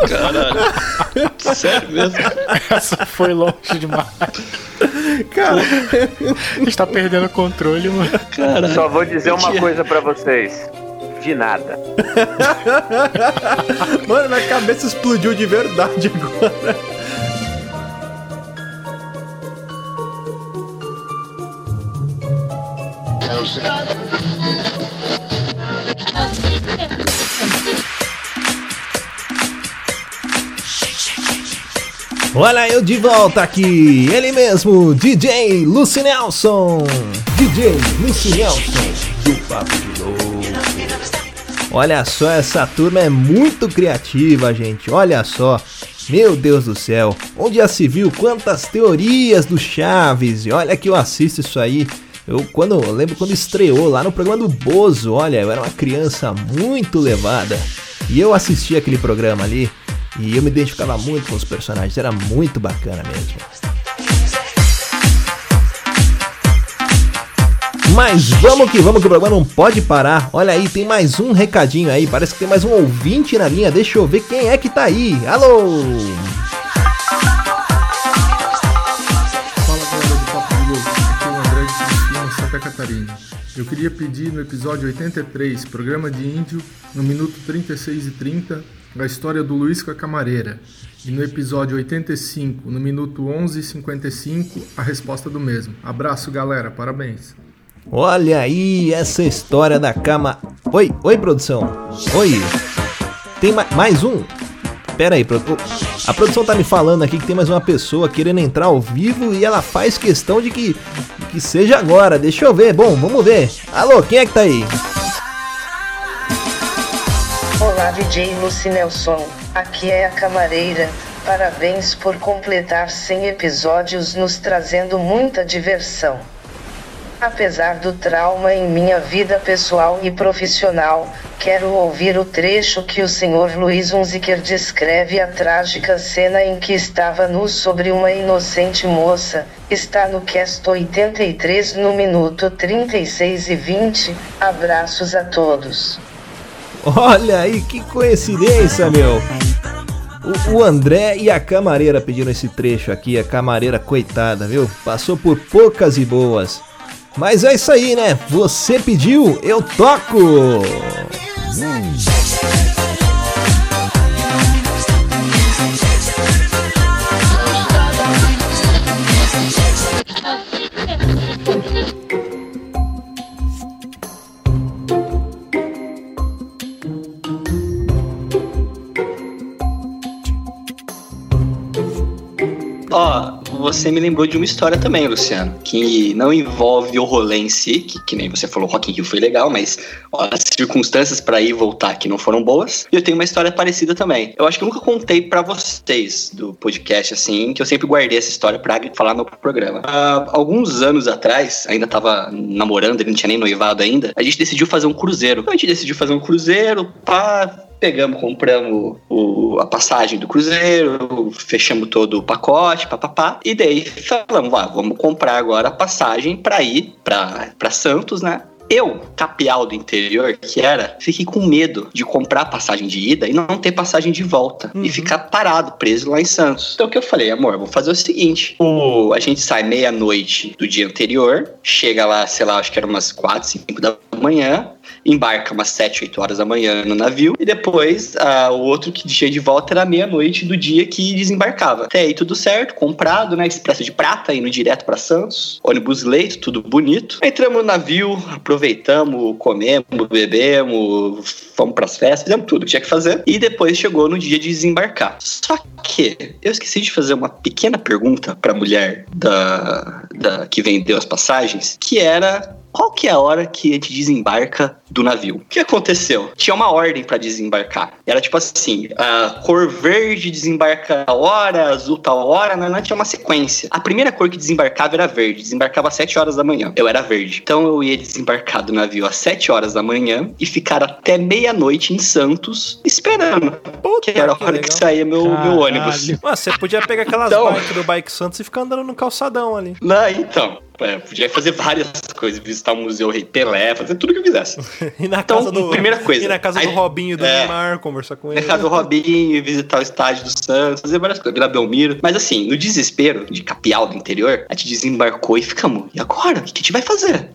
Speaker 3: Caralho. Sério mesmo?
Speaker 14: Essa foi longe demais.
Speaker 1: Cara,
Speaker 14: está perdendo o controle, mano.
Speaker 11: Só vou dizer uma coisa pra vocês. De nada.
Speaker 1: Mano, minha cabeça explodiu de verdade agora. Olha eu de volta aqui, ele mesmo, DJ Lucy Nelson. DJ Lucy Nelson, do Papo. Olha só, essa turma é muito criativa, gente. Olha só. Meu Deus do céu. Onde já se viu quantas teorias do Chaves? E olha que eu assisto isso aí. Eu quando eu lembro quando estreou lá no programa do Bozo, olha, eu era uma criança muito levada. E eu assistia aquele programa ali e eu me identificava muito com os personagens, era muito bacana mesmo. Mas vamos que vamos que o programa não pode parar. Olha aí, tem mais um recadinho aí. Parece que tem mais um ouvinte na linha. Deixa eu ver quem é que tá aí. Alô!
Speaker 23: Fala galera do Papo de Louco, aqui é o André de Cristina, Santa Catarina. Eu queria pedir no episódio 83, programa de índio, no minuto 36 e 30, a história do Luiz com a Camareira. E no episódio 85, no minuto 11 e 55, a resposta do mesmo. Abraço galera, parabéns.
Speaker 1: Olha aí essa história da cama. Oi, oi produção. Oi. Tem ma mais um? Pera aí, produ- a produção tá me falando aqui que tem mais uma pessoa querendo entrar ao vivo e ela faz questão de que, que seja agora. Deixa eu ver. Bom, vamos ver. Alô, quem é que tá aí?
Speaker 24: Olá, DJ Lucy Nelson. Aqui é a camareira. Parabéns por completar 100 episódios, nos trazendo muita diversão. Apesar do trauma em minha vida pessoal e profissional, quero ouvir o trecho que o Sr. Luiz Unziker descreve a trágica cena em que estava nu sobre uma inocente moça. Está no cast 83 no minuto 36 e 20. Abraços a todos.
Speaker 1: Olha aí, que coincidência, meu. O André e a camareira pediram esse trecho aqui. A camareira, coitada, viu? Passou por poucas e boas. Mas é isso aí, né? Você pediu, eu toco!
Speaker 3: Ó, você me lembrou de uma história também, Luciano, que não envolve o rolê em si, que, que nem você falou, Rock in Rio foi legal, mas ó, as circunstâncias pra ir e voltar que não foram boas. E eu tenho uma história parecida também. Eu acho que eu nunca contei pra vocês do podcast, assim, que eu sempre guardei essa história pra falar no programa. Ah, alguns anos atrás, ainda tava namorando, ele não tinha nem noivado ainda, a gente decidiu fazer um cruzeiro. A gente decidiu fazer um cruzeiro, pá, Pegamos, compramos o, a passagem do cruzeiro, fechamos todo o pacote, papapá. E daí falamos, ah, vamos comprar agora a passagem pra ir pra Santos, né? Eu, capial do interior, que era, fiquei com medo de comprar passagem de ida e não ter passagem de volta. E ficar parado, preso lá em Santos. Então o que eu falei, amor, vou fazer o seguinte: o, a gente sai meia-noite do dia anterior, chega lá, sei lá, acho que era umas 4, 5 da manhã, embarca umas 7, 8 horas da manhã no navio, e depois ah, o outro que dia de volta era meia-noite do dia que desembarcava. Até aí tudo certo, comprado, né? Expresso de prata, indo direto para Santos, ônibus leito, tudo bonito. Entramos no navio, aproveitamos, comemos, bebemos, fomos pras festas, fizemos tudo que tinha que fazer, e depois chegou no dia de desembarcar. Só que eu esqueci de fazer uma pequena pergunta pra mulher da, da que vendeu as passagens, que era qual que é a hora que a gente desembarca do navio? O que aconteceu? Tinha uma ordem para desembarcar. Era tipo assim, a cor verde desembarca a hora, azul tal hora, não, não tinha uma sequência. A primeira cor que desembarcava era verde, desembarcava às 7 horas da manhã. Eu era verde. Então eu ia desembarcar do navio às 7 horas da manhã e ficar até meia-noite em Santos esperando. que era a hora que, saía meu, meu ônibus.
Speaker 1: Ué, você podia pegar aquelas
Speaker 3: Então-
Speaker 1: bikes do Bike Santos e ficar andando no calçadão ali.
Speaker 3: Não, então. É, podia fazer várias coisas, visitar o Museu Rei Pelé, fazer tudo que eu quisesse.
Speaker 1: E na
Speaker 3: Então,
Speaker 1: casa do.
Speaker 3: primeira coisa.
Speaker 1: E na casa do
Speaker 3: Aí-
Speaker 1: Robinho do
Speaker 3: é.
Speaker 1: Neymar, conversar com ele.
Speaker 3: Na casa do Robinho, visitar o estádio do Santos, fazer várias coisas, Vila Belmiro. Mas assim, no desespero de capial do interior, a gente desembarcou e ficamos. E agora? O que a gente vai fazer?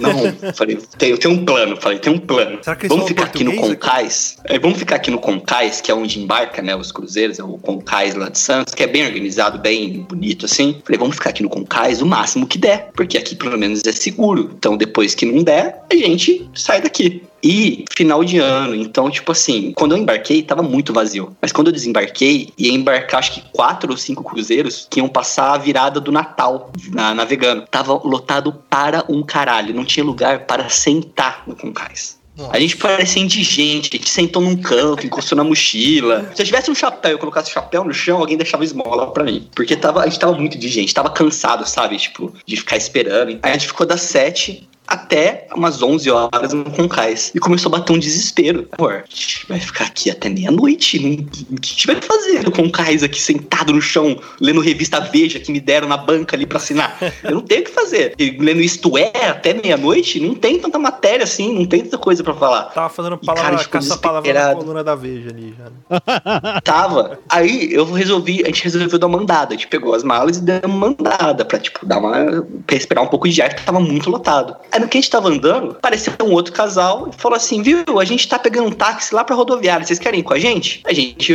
Speaker 3: Não, falei, tem, eu tenho um plano. Falei, tem um plano.
Speaker 1: Será que eles
Speaker 3: Vamos ficar aqui no Concais. É, vamos ficar aqui no Concais, que é onde embarca, né, os cruzeiros, é o Concais lá de Santos, que é bem organizado, bem bonito, assim. Falei, vamos ficar aqui no Concais o máximo que der, porque aqui pelo menos é seguro. Então depois que não der, a gente sai daqui. E final de ano, então, tipo assim, quando eu embarquei, tava muito vazio. Mas quando eu desembarquei, ia embarcar acho que quatro ou cinco cruzeiros que iam passar a virada do Natal na, navegando. Tava lotado para um caralho. Não tinha lugar para sentar no Concais. A gente parecia indigente, a gente sentou num canto, encostou na mochila. Se eu tivesse um chapéu e colocasse o chapéu no chão, alguém deixava esmola pra mim. Porque tava, a gente tava muito indigente, tava cansado, sabe? Tipo, de ficar esperando. Aí a gente ficou das sete até umas 11 horas no Concais. E começou a bater um desespero. Pô, a gente vai ficar aqui até meia-noite. O que a gente vai fazer no Concais aqui, sentado no chão, lendo revista Veja que me deram na banca ali pra assinar? Eu não tenho o que fazer. E lendo Isto É até meia-noite, não tem tanta matéria assim, não tem tanta coisa pra falar.
Speaker 1: Tava fazendo
Speaker 3: E, cara,
Speaker 1: palavra,
Speaker 3: gente ficou
Speaker 1: caça-palavra na coluna da Veja ali já.
Speaker 3: Tava. Aí eu resolvi, a gente resolveu dar uma mandada. A gente pegou as malas e deu uma mandada pra, tipo, dar uma. pra respirar um pouco de ar, porque tava muito lotado. Aí no que a gente tava andando, apareceu um outro casal e falou assim: viu, a gente tá pegando um táxi lá pra rodoviária. Vocês querem ir com a gente? A gente.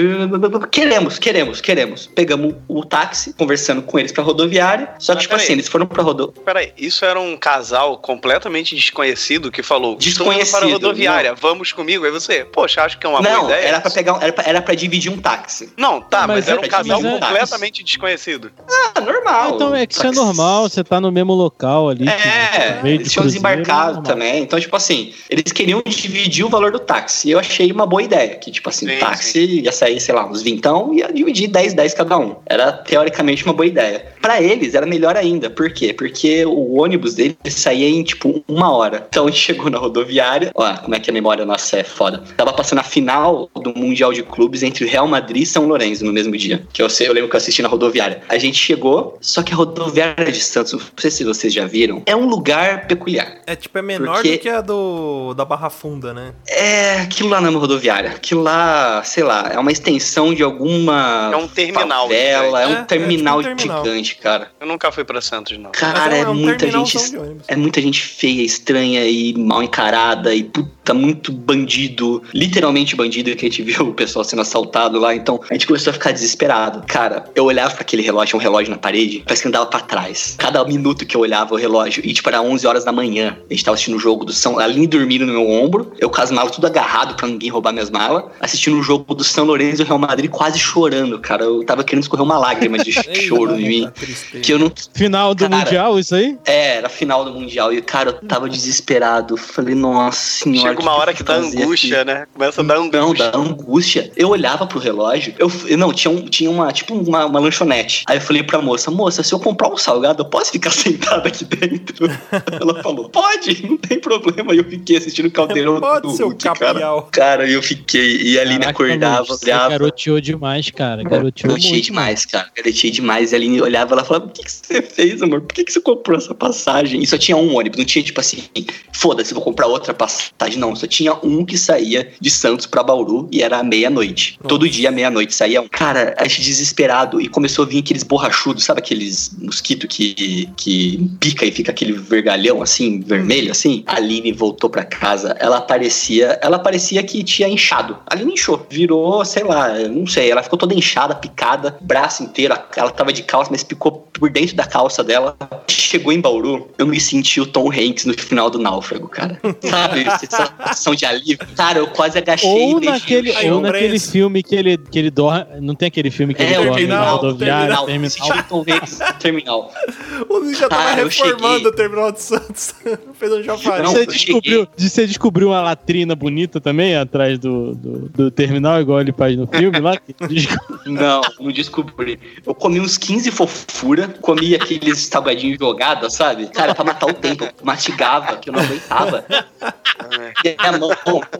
Speaker 3: Queremos, queremos, queremos. Pegamos o táxi, conversando com eles pra rodoviária. Só que,
Speaker 7: Mas
Speaker 3: tipo assim, eles foram pra rodoviária.
Speaker 7: Peraí, isso era um casal completamente desconhecido que falou: indo para a
Speaker 3: Desconhecido,
Speaker 7: rodoviária, vamos comigo. Aí você, poxa, acho que é uma boa
Speaker 3: Não,
Speaker 7: ideia.
Speaker 3: era pra pegar. um- Era pra, era pra dividir um táxi.
Speaker 7: Não, tá, mas,
Speaker 3: Mas
Speaker 7: era
Speaker 3: é-
Speaker 7: um casal
Speaker 3: mas é-
Speaker 7: completamente desconhecido.
Speaker 3: Ah, normal.
Speaker 25: Então é que isso é normal, você tá no mesmo local ali.
Speaker 3: É,
Speaker 25: que
Speaker 3: desembarcado também. Então, tipo assim, eles queriam dividir o valor do táxi. E eu achei uma boa ideia. Que, tipo assim, o táxi ia sair, sei lá, uns vintão e ia dividir 10, 10 cada um. Era teoricamente uma boa ideia. Pra eles era melhor ainda. Por quê? Porque o ônibus deles saía em, tipo, uma hora. Então a gente chegou na rodoviária. Ó, como é que a memória nossa é foda. Tava passando a final do Mundial de Clubes entre o Real Madrid e São Lourenço no mesmo dia. Que eu sei, eu lembro que eu assisti na rodoviária. A gente chegou, só que a rodoviária de Santos, não sei se vocês já viram, é um lugar peculiar.
Speaker 1: É tipo, é menor
Speaker 3: Porque-
Speaker 1: do que a do da Barra Funda, né?
Speaker 3: É, aquilo lá não é uma rodoviária. Aquilo lá, sei lá, é uma extensão de alguma.
Speaker 7: É um terminal
Speaker 3: Favela, é,
Speaker 7: gigante.
Speaker 3: um terminal,
Speaker 7: É, é tipo um terminal.
Speaker 3: gigante, cara.
Speaker 7: Eu nunca fui pra Santos, não.
Speaker 3: Cara, é, muita gente. É muita gente feia, estranha e mal encarada e puta, muito bandido. Literalmente bandido que a gente viu o pessoal sendo assaltado lá. Então a gente começou a ficar desesperado. Cara, eu olhava pra aquele relógio, um relógio na parede, parece que andava pra trás. Cada minuto que eu olhava o relógio, e tipo, era 11 horas da manhã. A gente tava assistindo o jogo do São. A Aline dormindo no meu ombro, eu com as malas tudo agarrado pra ninguém roubar minhas malas, assistindo o jogo do São Lourenço e o Real Madrid quase chorando, cara. Eu tava querendo escorrer uma lágrima de choro em mim. Que eu não.
Speaker 25: Final do
Speaker 3: Cara,
Speaker 25: Mundial, isso aí?
Speaker 3: É, era final do Mundial. E, cara, eu tava desesperado. Falei, nossa senhora.
Speaker 7: Chega uma hora que dá angústia, né? Começa a dar angústia.
Speaker 3: Não, dá angústia. Eu olhava pro relógio, eu, eu- não, tinha, um, tinha uma, tipo uma, uma lanchonete. Aí eu falei pra moça, moça, se eu comprar um salgado, eu posso ficar sentado aqui dentro? Ela falou, falou, pode, não tem problema. E eu fiquei assistindo o caldeirão
Speaker 1: Pode,
Speaker 3: do
Speaker 1: seu
Speaker 3: Hulk, cara. Cara, e eu fiquei, e a Aline acordava,
Speaker 25: você
Speaker 3: olhava.
Speaker 25: garoteou demais, cara. Garoteou
Speaker 3: Garoteei
Speaker 25: muito.
Speaker 3: demais, cara. Garoteei demais. E a Aline olhava ela falava: O que, que você fez, amor? Por que, que você comprou essa passagem? E só tinha um ônibus, não tinha tipo assim, foda-se, vou comprar outra passagem. Não, só tinha um que saía de Santos pra Bauru e era à meia-noite. Todo dia, meia-noite, saía um. Cara, a gente desesperado e começou a vir aqueles borrachudos, sabe aqueles mosquitos que, que pica e fica aquele vergalhão assim, vermelho assim? A Aline voltou pra casa, ela parecia, ela parecia que tinha inchado. A Aline inchou, virou, sei lá, não sei, ela ficou toda inchada, picada, braço inteiro, ela tava de calça, mas picou por dentro da calça dela. Chegou em Bauru, eu me senti o Tom Hanks no final do Náufrago, cara. Sabe? Sensação de alívio. Cara, eu quase agachei
Speaker 25: Ou
Speaker 3: e
Speaker 25: naquele, ou naquele filme que ele, que ele dorme. Não tem aquele filme que
Speaker 3: É,
Speaker 25: ele dorme na
Speaker 3: terminal,
Speaker 25: rodoviária?
Speaker 3: terminal. Senti o Tom Hanks no terminal.
Speaker 1: O já tava reformando
Speaker 3: cheguei.
Speaker 1: o terminal de Santos. Fez um chafariz.
Speaker 25: Você descobriu, você descobriu uma latrina bonita também atrás do, do, do terminal, igual ele faz no filme lá?
Speaker 3: Não, não descobri. Eu comi uns 15 fofura, comi aqueles salgadinhos jogados, sabe? Cara, pra matar o tempo. Eu mastigava, que eu não aguentava. E a mão,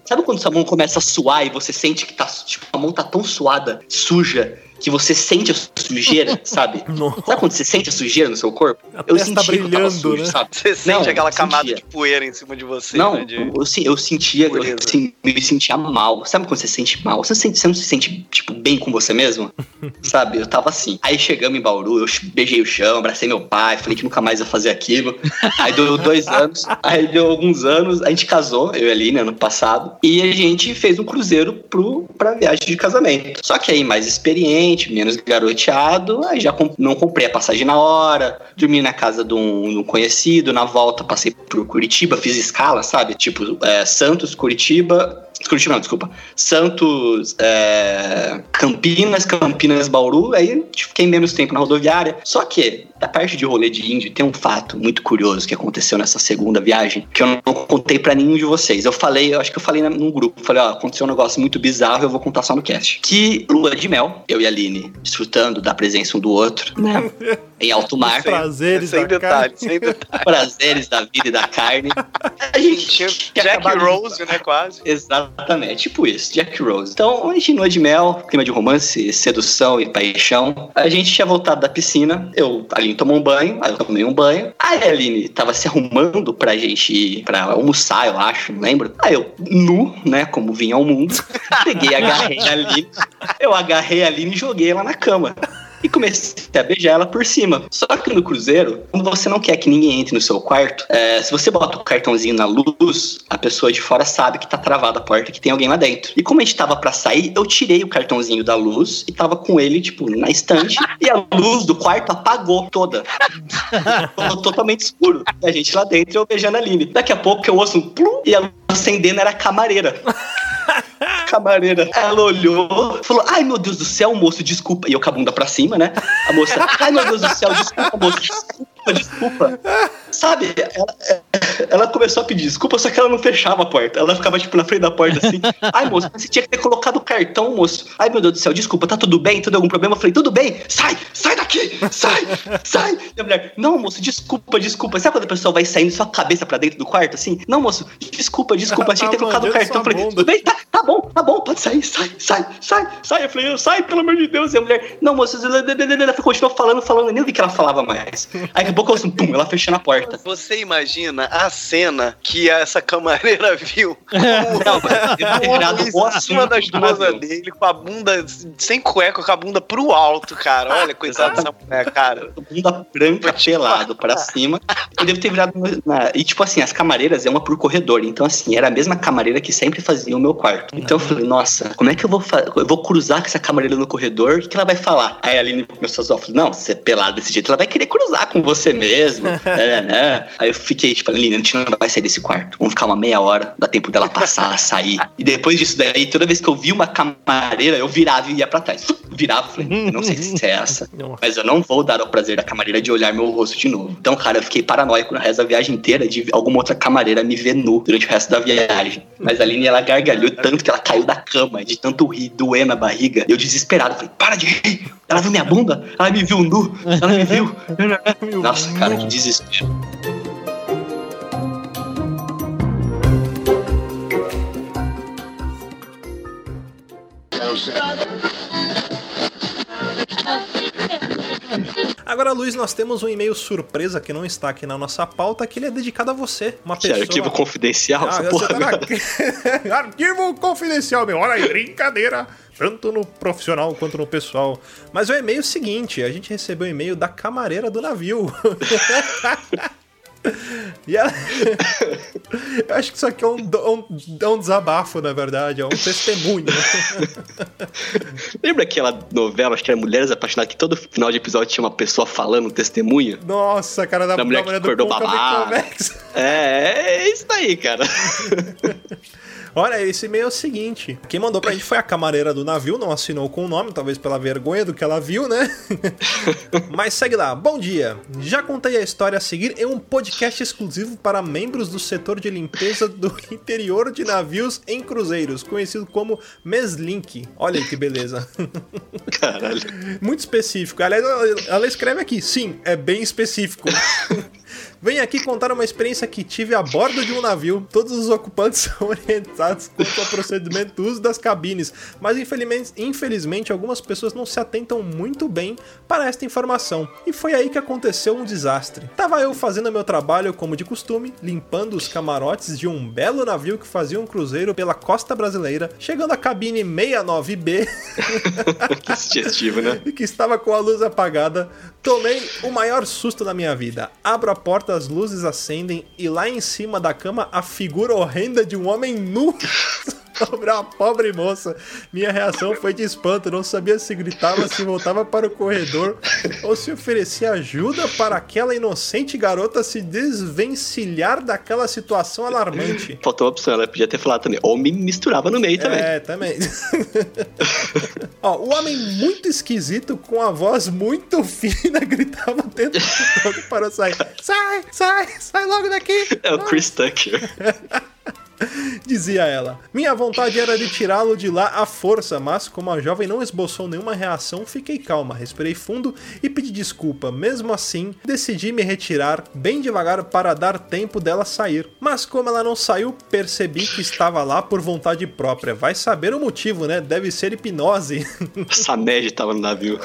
Speaker 3: sabe quando sua mão começa a suar e você sente que tá, tipo, a mão tá tão suada, suja, que você sente a sujeira, sabe? Sabe quando você sente a sujeira no seu corpo? eu
Speaker 1: testa
Speaker 3: sentia que eu tava
Speaker 1: brilhando,
Speaker 3: sujo,
Speaker 1: né?
Speaker 3: sabe?
Speaker 22: Você sente
Speaker 3: Não,
Speaker 22: aquela camada
Speaker 3: sentia.
Speaker 22: de poeira em cima de você,
Speaker 3: Não,
Speaker 22: né? De...
Speaker 3: eu, sim, eu sentia, eu, assim, me sentia mal. Sabe quando você se sente mal? Você, sente, você não se sente, tipo, bem com você mesmo? Sabe? Eu tava assim. Aí chegamos em Bauru, eu beijei o chão, abracei meu pai, falei que nunca mais ia fazer aquilo. Aí deu dois anos, aí deu alguns anos, a gente casou, eu e a Aline, ano passado, e a gente fez um cruzeiro pro, pra viagem de casamento. Só que aí, mais experiente, menos garoteado, aí já com- não comprei a passagem na hora, dormi na casa de um, um conhecido, na volta passei por Curitiba, fiz escala, sabe? Tipo, é, Santos, Curitiba. Curitiba, não, desculpa. Santos, é, Campinas, Campinas, Bauru. Aí fiquei menos tempo na rodoviária. Só que, da parte de rolê de índio, tem um fato muito curioso que aconteceu nessa segunda viagem que eu não contei pra nenhum de vocês. Eu falei, eu acho que eu falei num grupo. Falei, ó, aconteceu um negócio muito bizarro, eu vou contar só no cast. Que lua de mel, eu e a Aline, desfrutando da presença um do outro, né? Em alto mar.
Speaker 1: Prazeres
Speaker 22: sem
Speaker 1: da
Speaker 22: detalhes, sem detalhes.
Speaker 3: Prazeres da vida e da carne. A gente
Speaker 22: Jack Rose, né, quase.
Speaker 3: Exatamente, tipo isso, Jack Rose. Então, a gente lua de mel, clima de romance, sedução e paixão. A gente tinha voltado da piscina, eu, a Aline tomou um banho, aí eu tomei um banho. Aí a Aline tava se arrumando pra gente ir pra almoçar, eu acho, não lembro. Aí eu, nu, né, como vinha ao mundo, peguei, agarrei a Aline, eu agarrei a Aline e joguei ela na cama. E comecei a beijar ela por cima. Só que no cruzeiro, quando você não quer que ninguém entre no seu quarto, é, se você bota o cartãozinho na luz, a pessoa de fora sabe que tá travada a porta, que tem alguém lá dentro. E como a gente tava pra sair, eu tirei o cartãozinho da luz e tava com ele, tipo, na estante. e a luz do quarto apagou toda. Ficou totalmente escuro. E a gente lá dentro, eu beijando a Aline. Daqui a pouco eu ouço um plum e ela acendendo era a camareira. Camareira. Ela olhou, falou: Ai meu Deus do céu, moço, desculpa. E eu com a bunda pra cima, né? A moça, ai meu Deus do céu, desculpa, moço, desculpa, desculpa. Sabe? Ela, ela começou a pedir desculpa, só que ela não fechava a porta. Ela ficava, tipo, na frente da porta assim. Ai, moço, você tinha que ter colocado o cartão, moço. Ai, meu Deus do céu, desculpa, tá tudo bem? Tudo algum problema? Eu falei, tudo bem, sai, sai daqui, sai, sai. E a mulher, não, moço, desculpa, desculpa. Sabe quando a pessoa vai saindo sua cabeça pra dentro do quarto, assim? Não, moço, desculpa, desculpa, tinha que ter
Speaker 1: Tá
Speaker 3: colocado o cartão. Eu falei, tudo bem, tá, tá bom, tá bom, pode sair, sai, sai, sai, sai. Eu falei, sai, pelo amor de Deus. E a mulher, não, moço, ela continuou falando, falando, eu nem vi que ela falava mais. Aí daqui a pouco eu assim, pum, ela fechando a porta.
Speaker 22: Você imagina a cena que essa camareira viu?
Speaker 3: Ter virado o
Speaker 22: em cima
Speaker 3: assunto
Speaker 22: da
Speaker 3: do
Speaker 22: esposa
Speaker 3: navio.
Speaker 22: dele, com a bunda sem cueca, com a bunda pro alto, cara. Olha, coitada dessa mulher, cara.
Speaker 3: Bunda branca pelado pra cima. Eu devo ter virado. na- E tipo assim, as camareiras é uma por corredor. Então, assim, era a mesma camareira que sempre fazia o meu quarto. Então eu falei, nossa, como é que eu vou fa- Eu vou cruzar com essa camareira no corredor? O que, ela vai falar? Aí a Aline começou a não, você é pelado desse jeito, ela vai querer cruzar com você mesmo. é, né? Aí eu fiquei, tipo, Aline, a gente não vai sair desse quarto. Vamos ficar uma meia hora, dá tempo dela passar, sair. E depois disso daí, toda vez que eu vi uma camareira, eu virava e ia pra trás. Virava, falei, não sei se é essa. Mas eu não vou dar ao prazer da camareira de olhar meu rosto de novo. Então, cara, eu fiquei paranoico no resto da viagem inteira de alguma outra camareira me ver nu durante o resto da viagem. Mas a Aline, ela gargalhou tanto que ela caiu da cama, de tanto rir, doer na barriga. Eu desesperado, falei, para de rir. Ela viu minha bunda, ela me viu nu, ela me viu. Nossa, cara, que desespero.
Speaker 1: Agora, Luiz, nós temos um e-mail surpresa que não está aqui na nossa pauta, que ele é dedicado a você, uma pessoa.
Speaker 3: É arquivo confidencial, ah,
Speaker 1: tá
Speaker 3: porra.
Speaker 1: Tá na... arquivo confidencial, meu. Olha aí, brincadeira. Tanto no profissional quanto no pessoal. Mas o e-mail é o seguinte: a gente recebeu um e-mail da camareira do navio. E ela... Eu acho que isso aqui é um, um- é um desabafo, na verdade, é um testemunho.
Speaker 3: Lembra aquela novela, acho que era Mulheres Apaixonadas, que todo final de episódio tinha uma pessoa falando, um testemunha?
Speaker 1: Nossa, cara, da,
Speaker 3: Da mulher que acordou.
Speaker 1: Convex.
Speaker 3: É, é isso daí, cara.
Speaker 1: Olha, esse e-mail é o seguinte: quem mandou pra gente foi a camareira do navio, não assinou com o nome, talvez pela vergonha do que ela viu, né? Mas segue lá. Bom dia. Já contei a história a seguir em um podcast exclusivo para membros do setor de limpeza do interior de navios em cruzeiros, conhecido como Meslink. Olha aí que beleza.
Speaker 3: Caralho.
Speaker 1: Muito específico. Aliás, ela- ela escreve aqui, sim, é bem específico. Venho aqui contar uma experiência que tive a bordo de um navio. Todos os ocupantes são orientados quanto ao procedimento do uso das cabines, mas infelizmente, infelizmente algumas pessoas não se atentam muito bem para esta informação. E foi aí que aconteceu um desastre. Tava eu fazendo meu trabalho como de costume, limpando os camarotes de um belo navio que fazia um cruzeiro pela costa brasileira, chegando à cabine 69B.
Speaker 3: que sugestivo, né?
Speaker 1: e que estava com a luz apagada, tomei o maior susto da minha vida. Abro a porta, as luzes acendem e lá em cima da cama a figura horrenda de um homem nu sobre uma pobre moça. Minha reação foi de espanto, não sabia se gritava, se voltava para o corredor ou se oferecia ajuda para aquela inocente garota se desvencilhar daquela situação alarmante.
Speaker 3: Faltou uma opção, ela podia ter falado também. Ou me misturava no meio também.
Speaker 1: É, também. Ó, o homem muito esquisito, com a voz muito fina, gritava o tempo todo para sair. Sai, sai, sai logo daqui!
Speaker 3: É o Chris Tucker.
Speaker 1: Dizia ela. Minha vontade era de tirá-lo de lá à força, mas como a jovem não esboçou nenhuma reação, fiquei calma, respirei fundo e pedi desculpa. Mesmo assim, decidi me retirar bem devagar para dar tempo dela sair. Mas como ela não saiu, percebi que estava lá por vontade própria. Vai saber o motivo, né? Deve ser hipnose.
Speaker 3: Essa nerd tava no navio.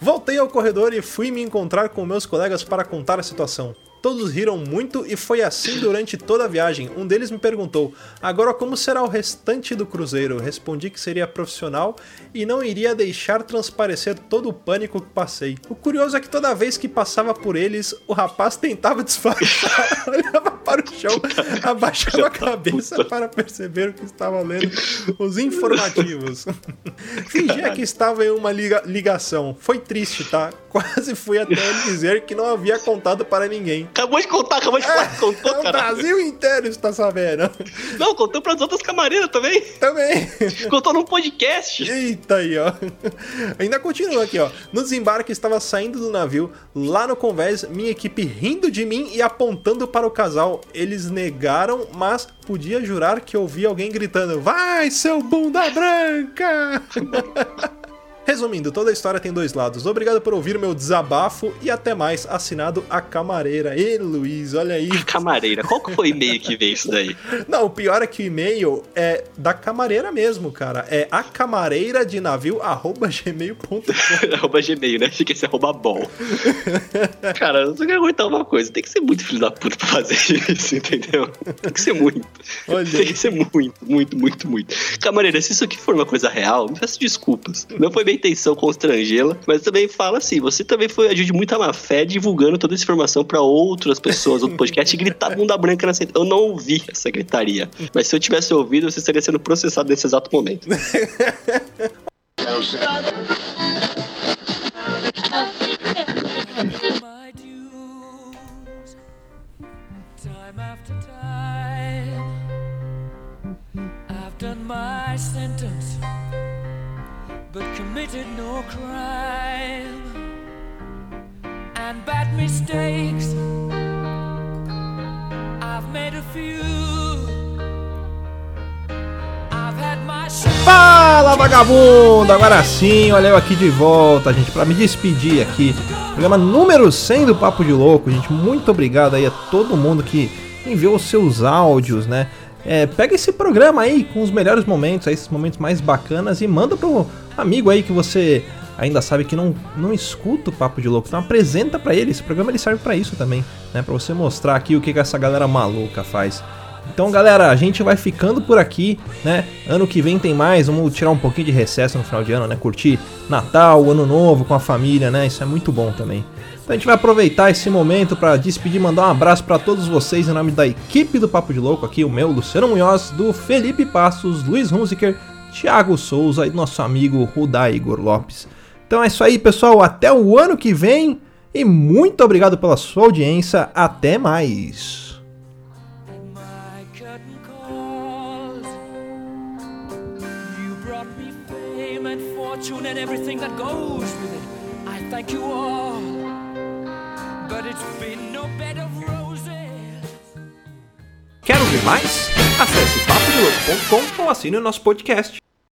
Speaker 1: Voltei ao corredor e fui me encontrar com meus colegas para contar a situação. Todos riram muito e foi assim durante toda a viagem. Um deles me perguntou: Agora como será o restante do cruzeiro? Respondi que seria profissional e não iria deixar transparecer todo o pânico que passei. O curioso é que toda vez que passava por eles, o rapaz tentava disfarçar, olhava para o chão, abaixava a cabeça para perceber o que estava lendo os informativos. Fingia que estava em uma liga- ligação. Foi triste, tá? Quase fui até ele dizer que não havia contado para ninguém.
Speaker 3: Acabou de contar, acabou de falar, contou,
Speaker 1: O
Speaker 3: cara.
Speaker 1: Brasil inteiro está sabendo.
Speaker 3: Não, contou pras outras camareiras também.
Speaker 1: Também.
Speaker 3: Contou num podcast.
Speaker 1: Eita aí, ó. Ainda continua aqui, ó. No desembarque estava saindo do navio, lá no convés, minha equipe rindo de mim e apontando para o casal. Eles negaram, mas podia jurar que ouvi alguém gritando: Vai, seu bunda branca! Resumindo, toda a história tem dois lados. Obrigado por ouvir meu desabafo e até mais. Assinado a camareira. E Luiz, olha aí.
Speaker 3: Camareira, qual que foi o e-mail que veio isso daí?
Speaker 1: Não, o pior é que o e-mail é da camareira mesmo, cara. É a camareira de navio arroba gmail.com.
Speaker 3: arroba Gmail, né? Achei que esse arroba bom. Cara, eu só quero aguentar uma coisa. Tem que ser muito filho da puta pra fazer isso, entendeu? Tem que ser muito. Tem que ser muito, muito, muito, muito. Camareira, se isso aqui for uma coisa real, me peço desculpas. Não foi minha intenção constrangê-la, mas também fala assim: você também foi agiu de muita má fé divulgando toda essa informação pra outras pessoas, outro podcast, e gritar bunda branca na. Eu não ouvi essa gritaria. Mas se eu tivesse ouvido, você estaria sendo processado nesse exato momento.
Speaker 26: committed no crime. And bad mistakes, I've made a few.
Speaker 1: Fala vagabundo! Agora sim, olha eu aqui de volta, gente, para me despedir aqui. Programa número 100 do Papo de Louco, gente. Muito obrigado aí a todo mundo que enviou os seus áudios, né? é, pega esse programa aí com os melhores momentos, aí, esses momentos mais bacanas e manda pro amigo aí que você ainda sabe que não, não escuta o Papo de Louco. Então apresenta pra ele, esse programa ele serve pra isso também, né? Pra você mostrar aqui o que, que essa galera maluca faz. Então, galera, a gente vai ficando por aqui, né? Ano que vem tem mais, vamos tirar um pouquinho de recesso no final de ano, né? Curtir Natal, Ano Novo com a família, né? Isso é muito bom também. Então a gente vai aproveitar esse momento para despedir, mandar um abraço para todos vocês em nome da equipe do Papo de Louco, aqui o meu, Luciano Munhoz, do Felipe Passos, Luiz Hunziker, Thiago Souza e nosso amigo Rudá Igor Lopes. Então é isso aí, pessoal, até o ano que vem e muito obrigado pela sua audiência, até mais.
Speaker 26: And everything that goes with it. I thank you all. But it's been no bed of roses.
Speaker 1: Quer ouvir mais? Acesse papodelouco.com ou assine o nosso podcast.